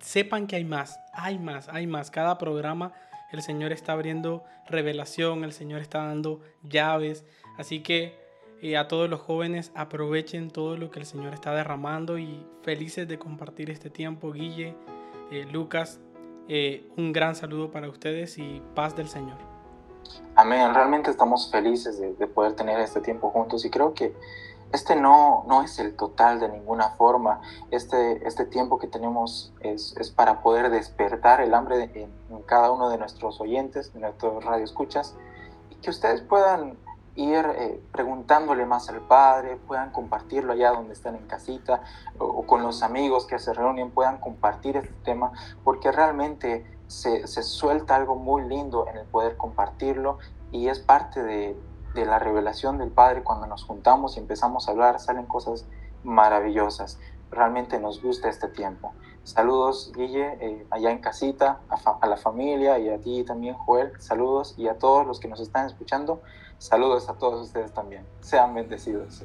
sepan que hay más, hay más, hay más. Cada programa el Señor está abriendo revelación, el Señor está dando llaves. Así que eh, a todos los jóvenes aprovechen todo lo que el Señor está derramando y felices de compartir este tiempo. Guille, eh, Lucas, eh, un gran saludo para ustedes y paz del Señor. Amén, realmente estamos felices de, poder tener este tiempo juntos y creo que este no, no es el total de ninguna forma. Este, este tiempo que tenemos es, es para poder despertar el hambre en, cada uno de nuestros oyentes, de nuestros radioescuchas, y que ustedes puedan ir eh, preguntándole más al Padre, puedan compartirlo allá donde están en casita o, con los amigos que se reúnen, puedan compartir este tema, porque realmente se, se, suelta algo muy lindo en el poder compartirlo y es parte de, de, la revelación del Padre cuando nos juntamos y empezamos a hablar, salen cosas maravillosas. Realmente nos gusta este tiempo. Saludos, Guille, eh, allá en casita, a, a la familia y a ti también, Joel. Saludos y a todos los que nos están escuchando. Saludos a todos ustedes también. Sean bendecidos.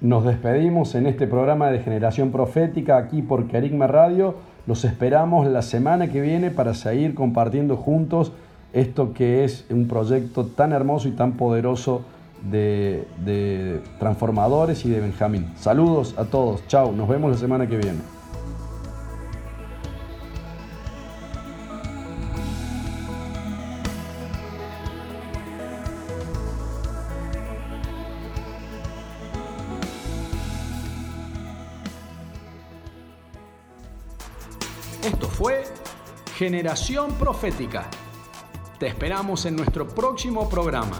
Nos despedimos en este programa de Generación Profética aquí por Kerigma Radio. Los esperamos la semana que viene para seguir compartiendo juntos esto que es un proyecto tan hermoso y tan poderoso de, de transformadores y de Benjamín. Saludos a todos. Chao. Nos vemos la semana que viene. Generación Profética. Te esperamos en nuestro próximo programa.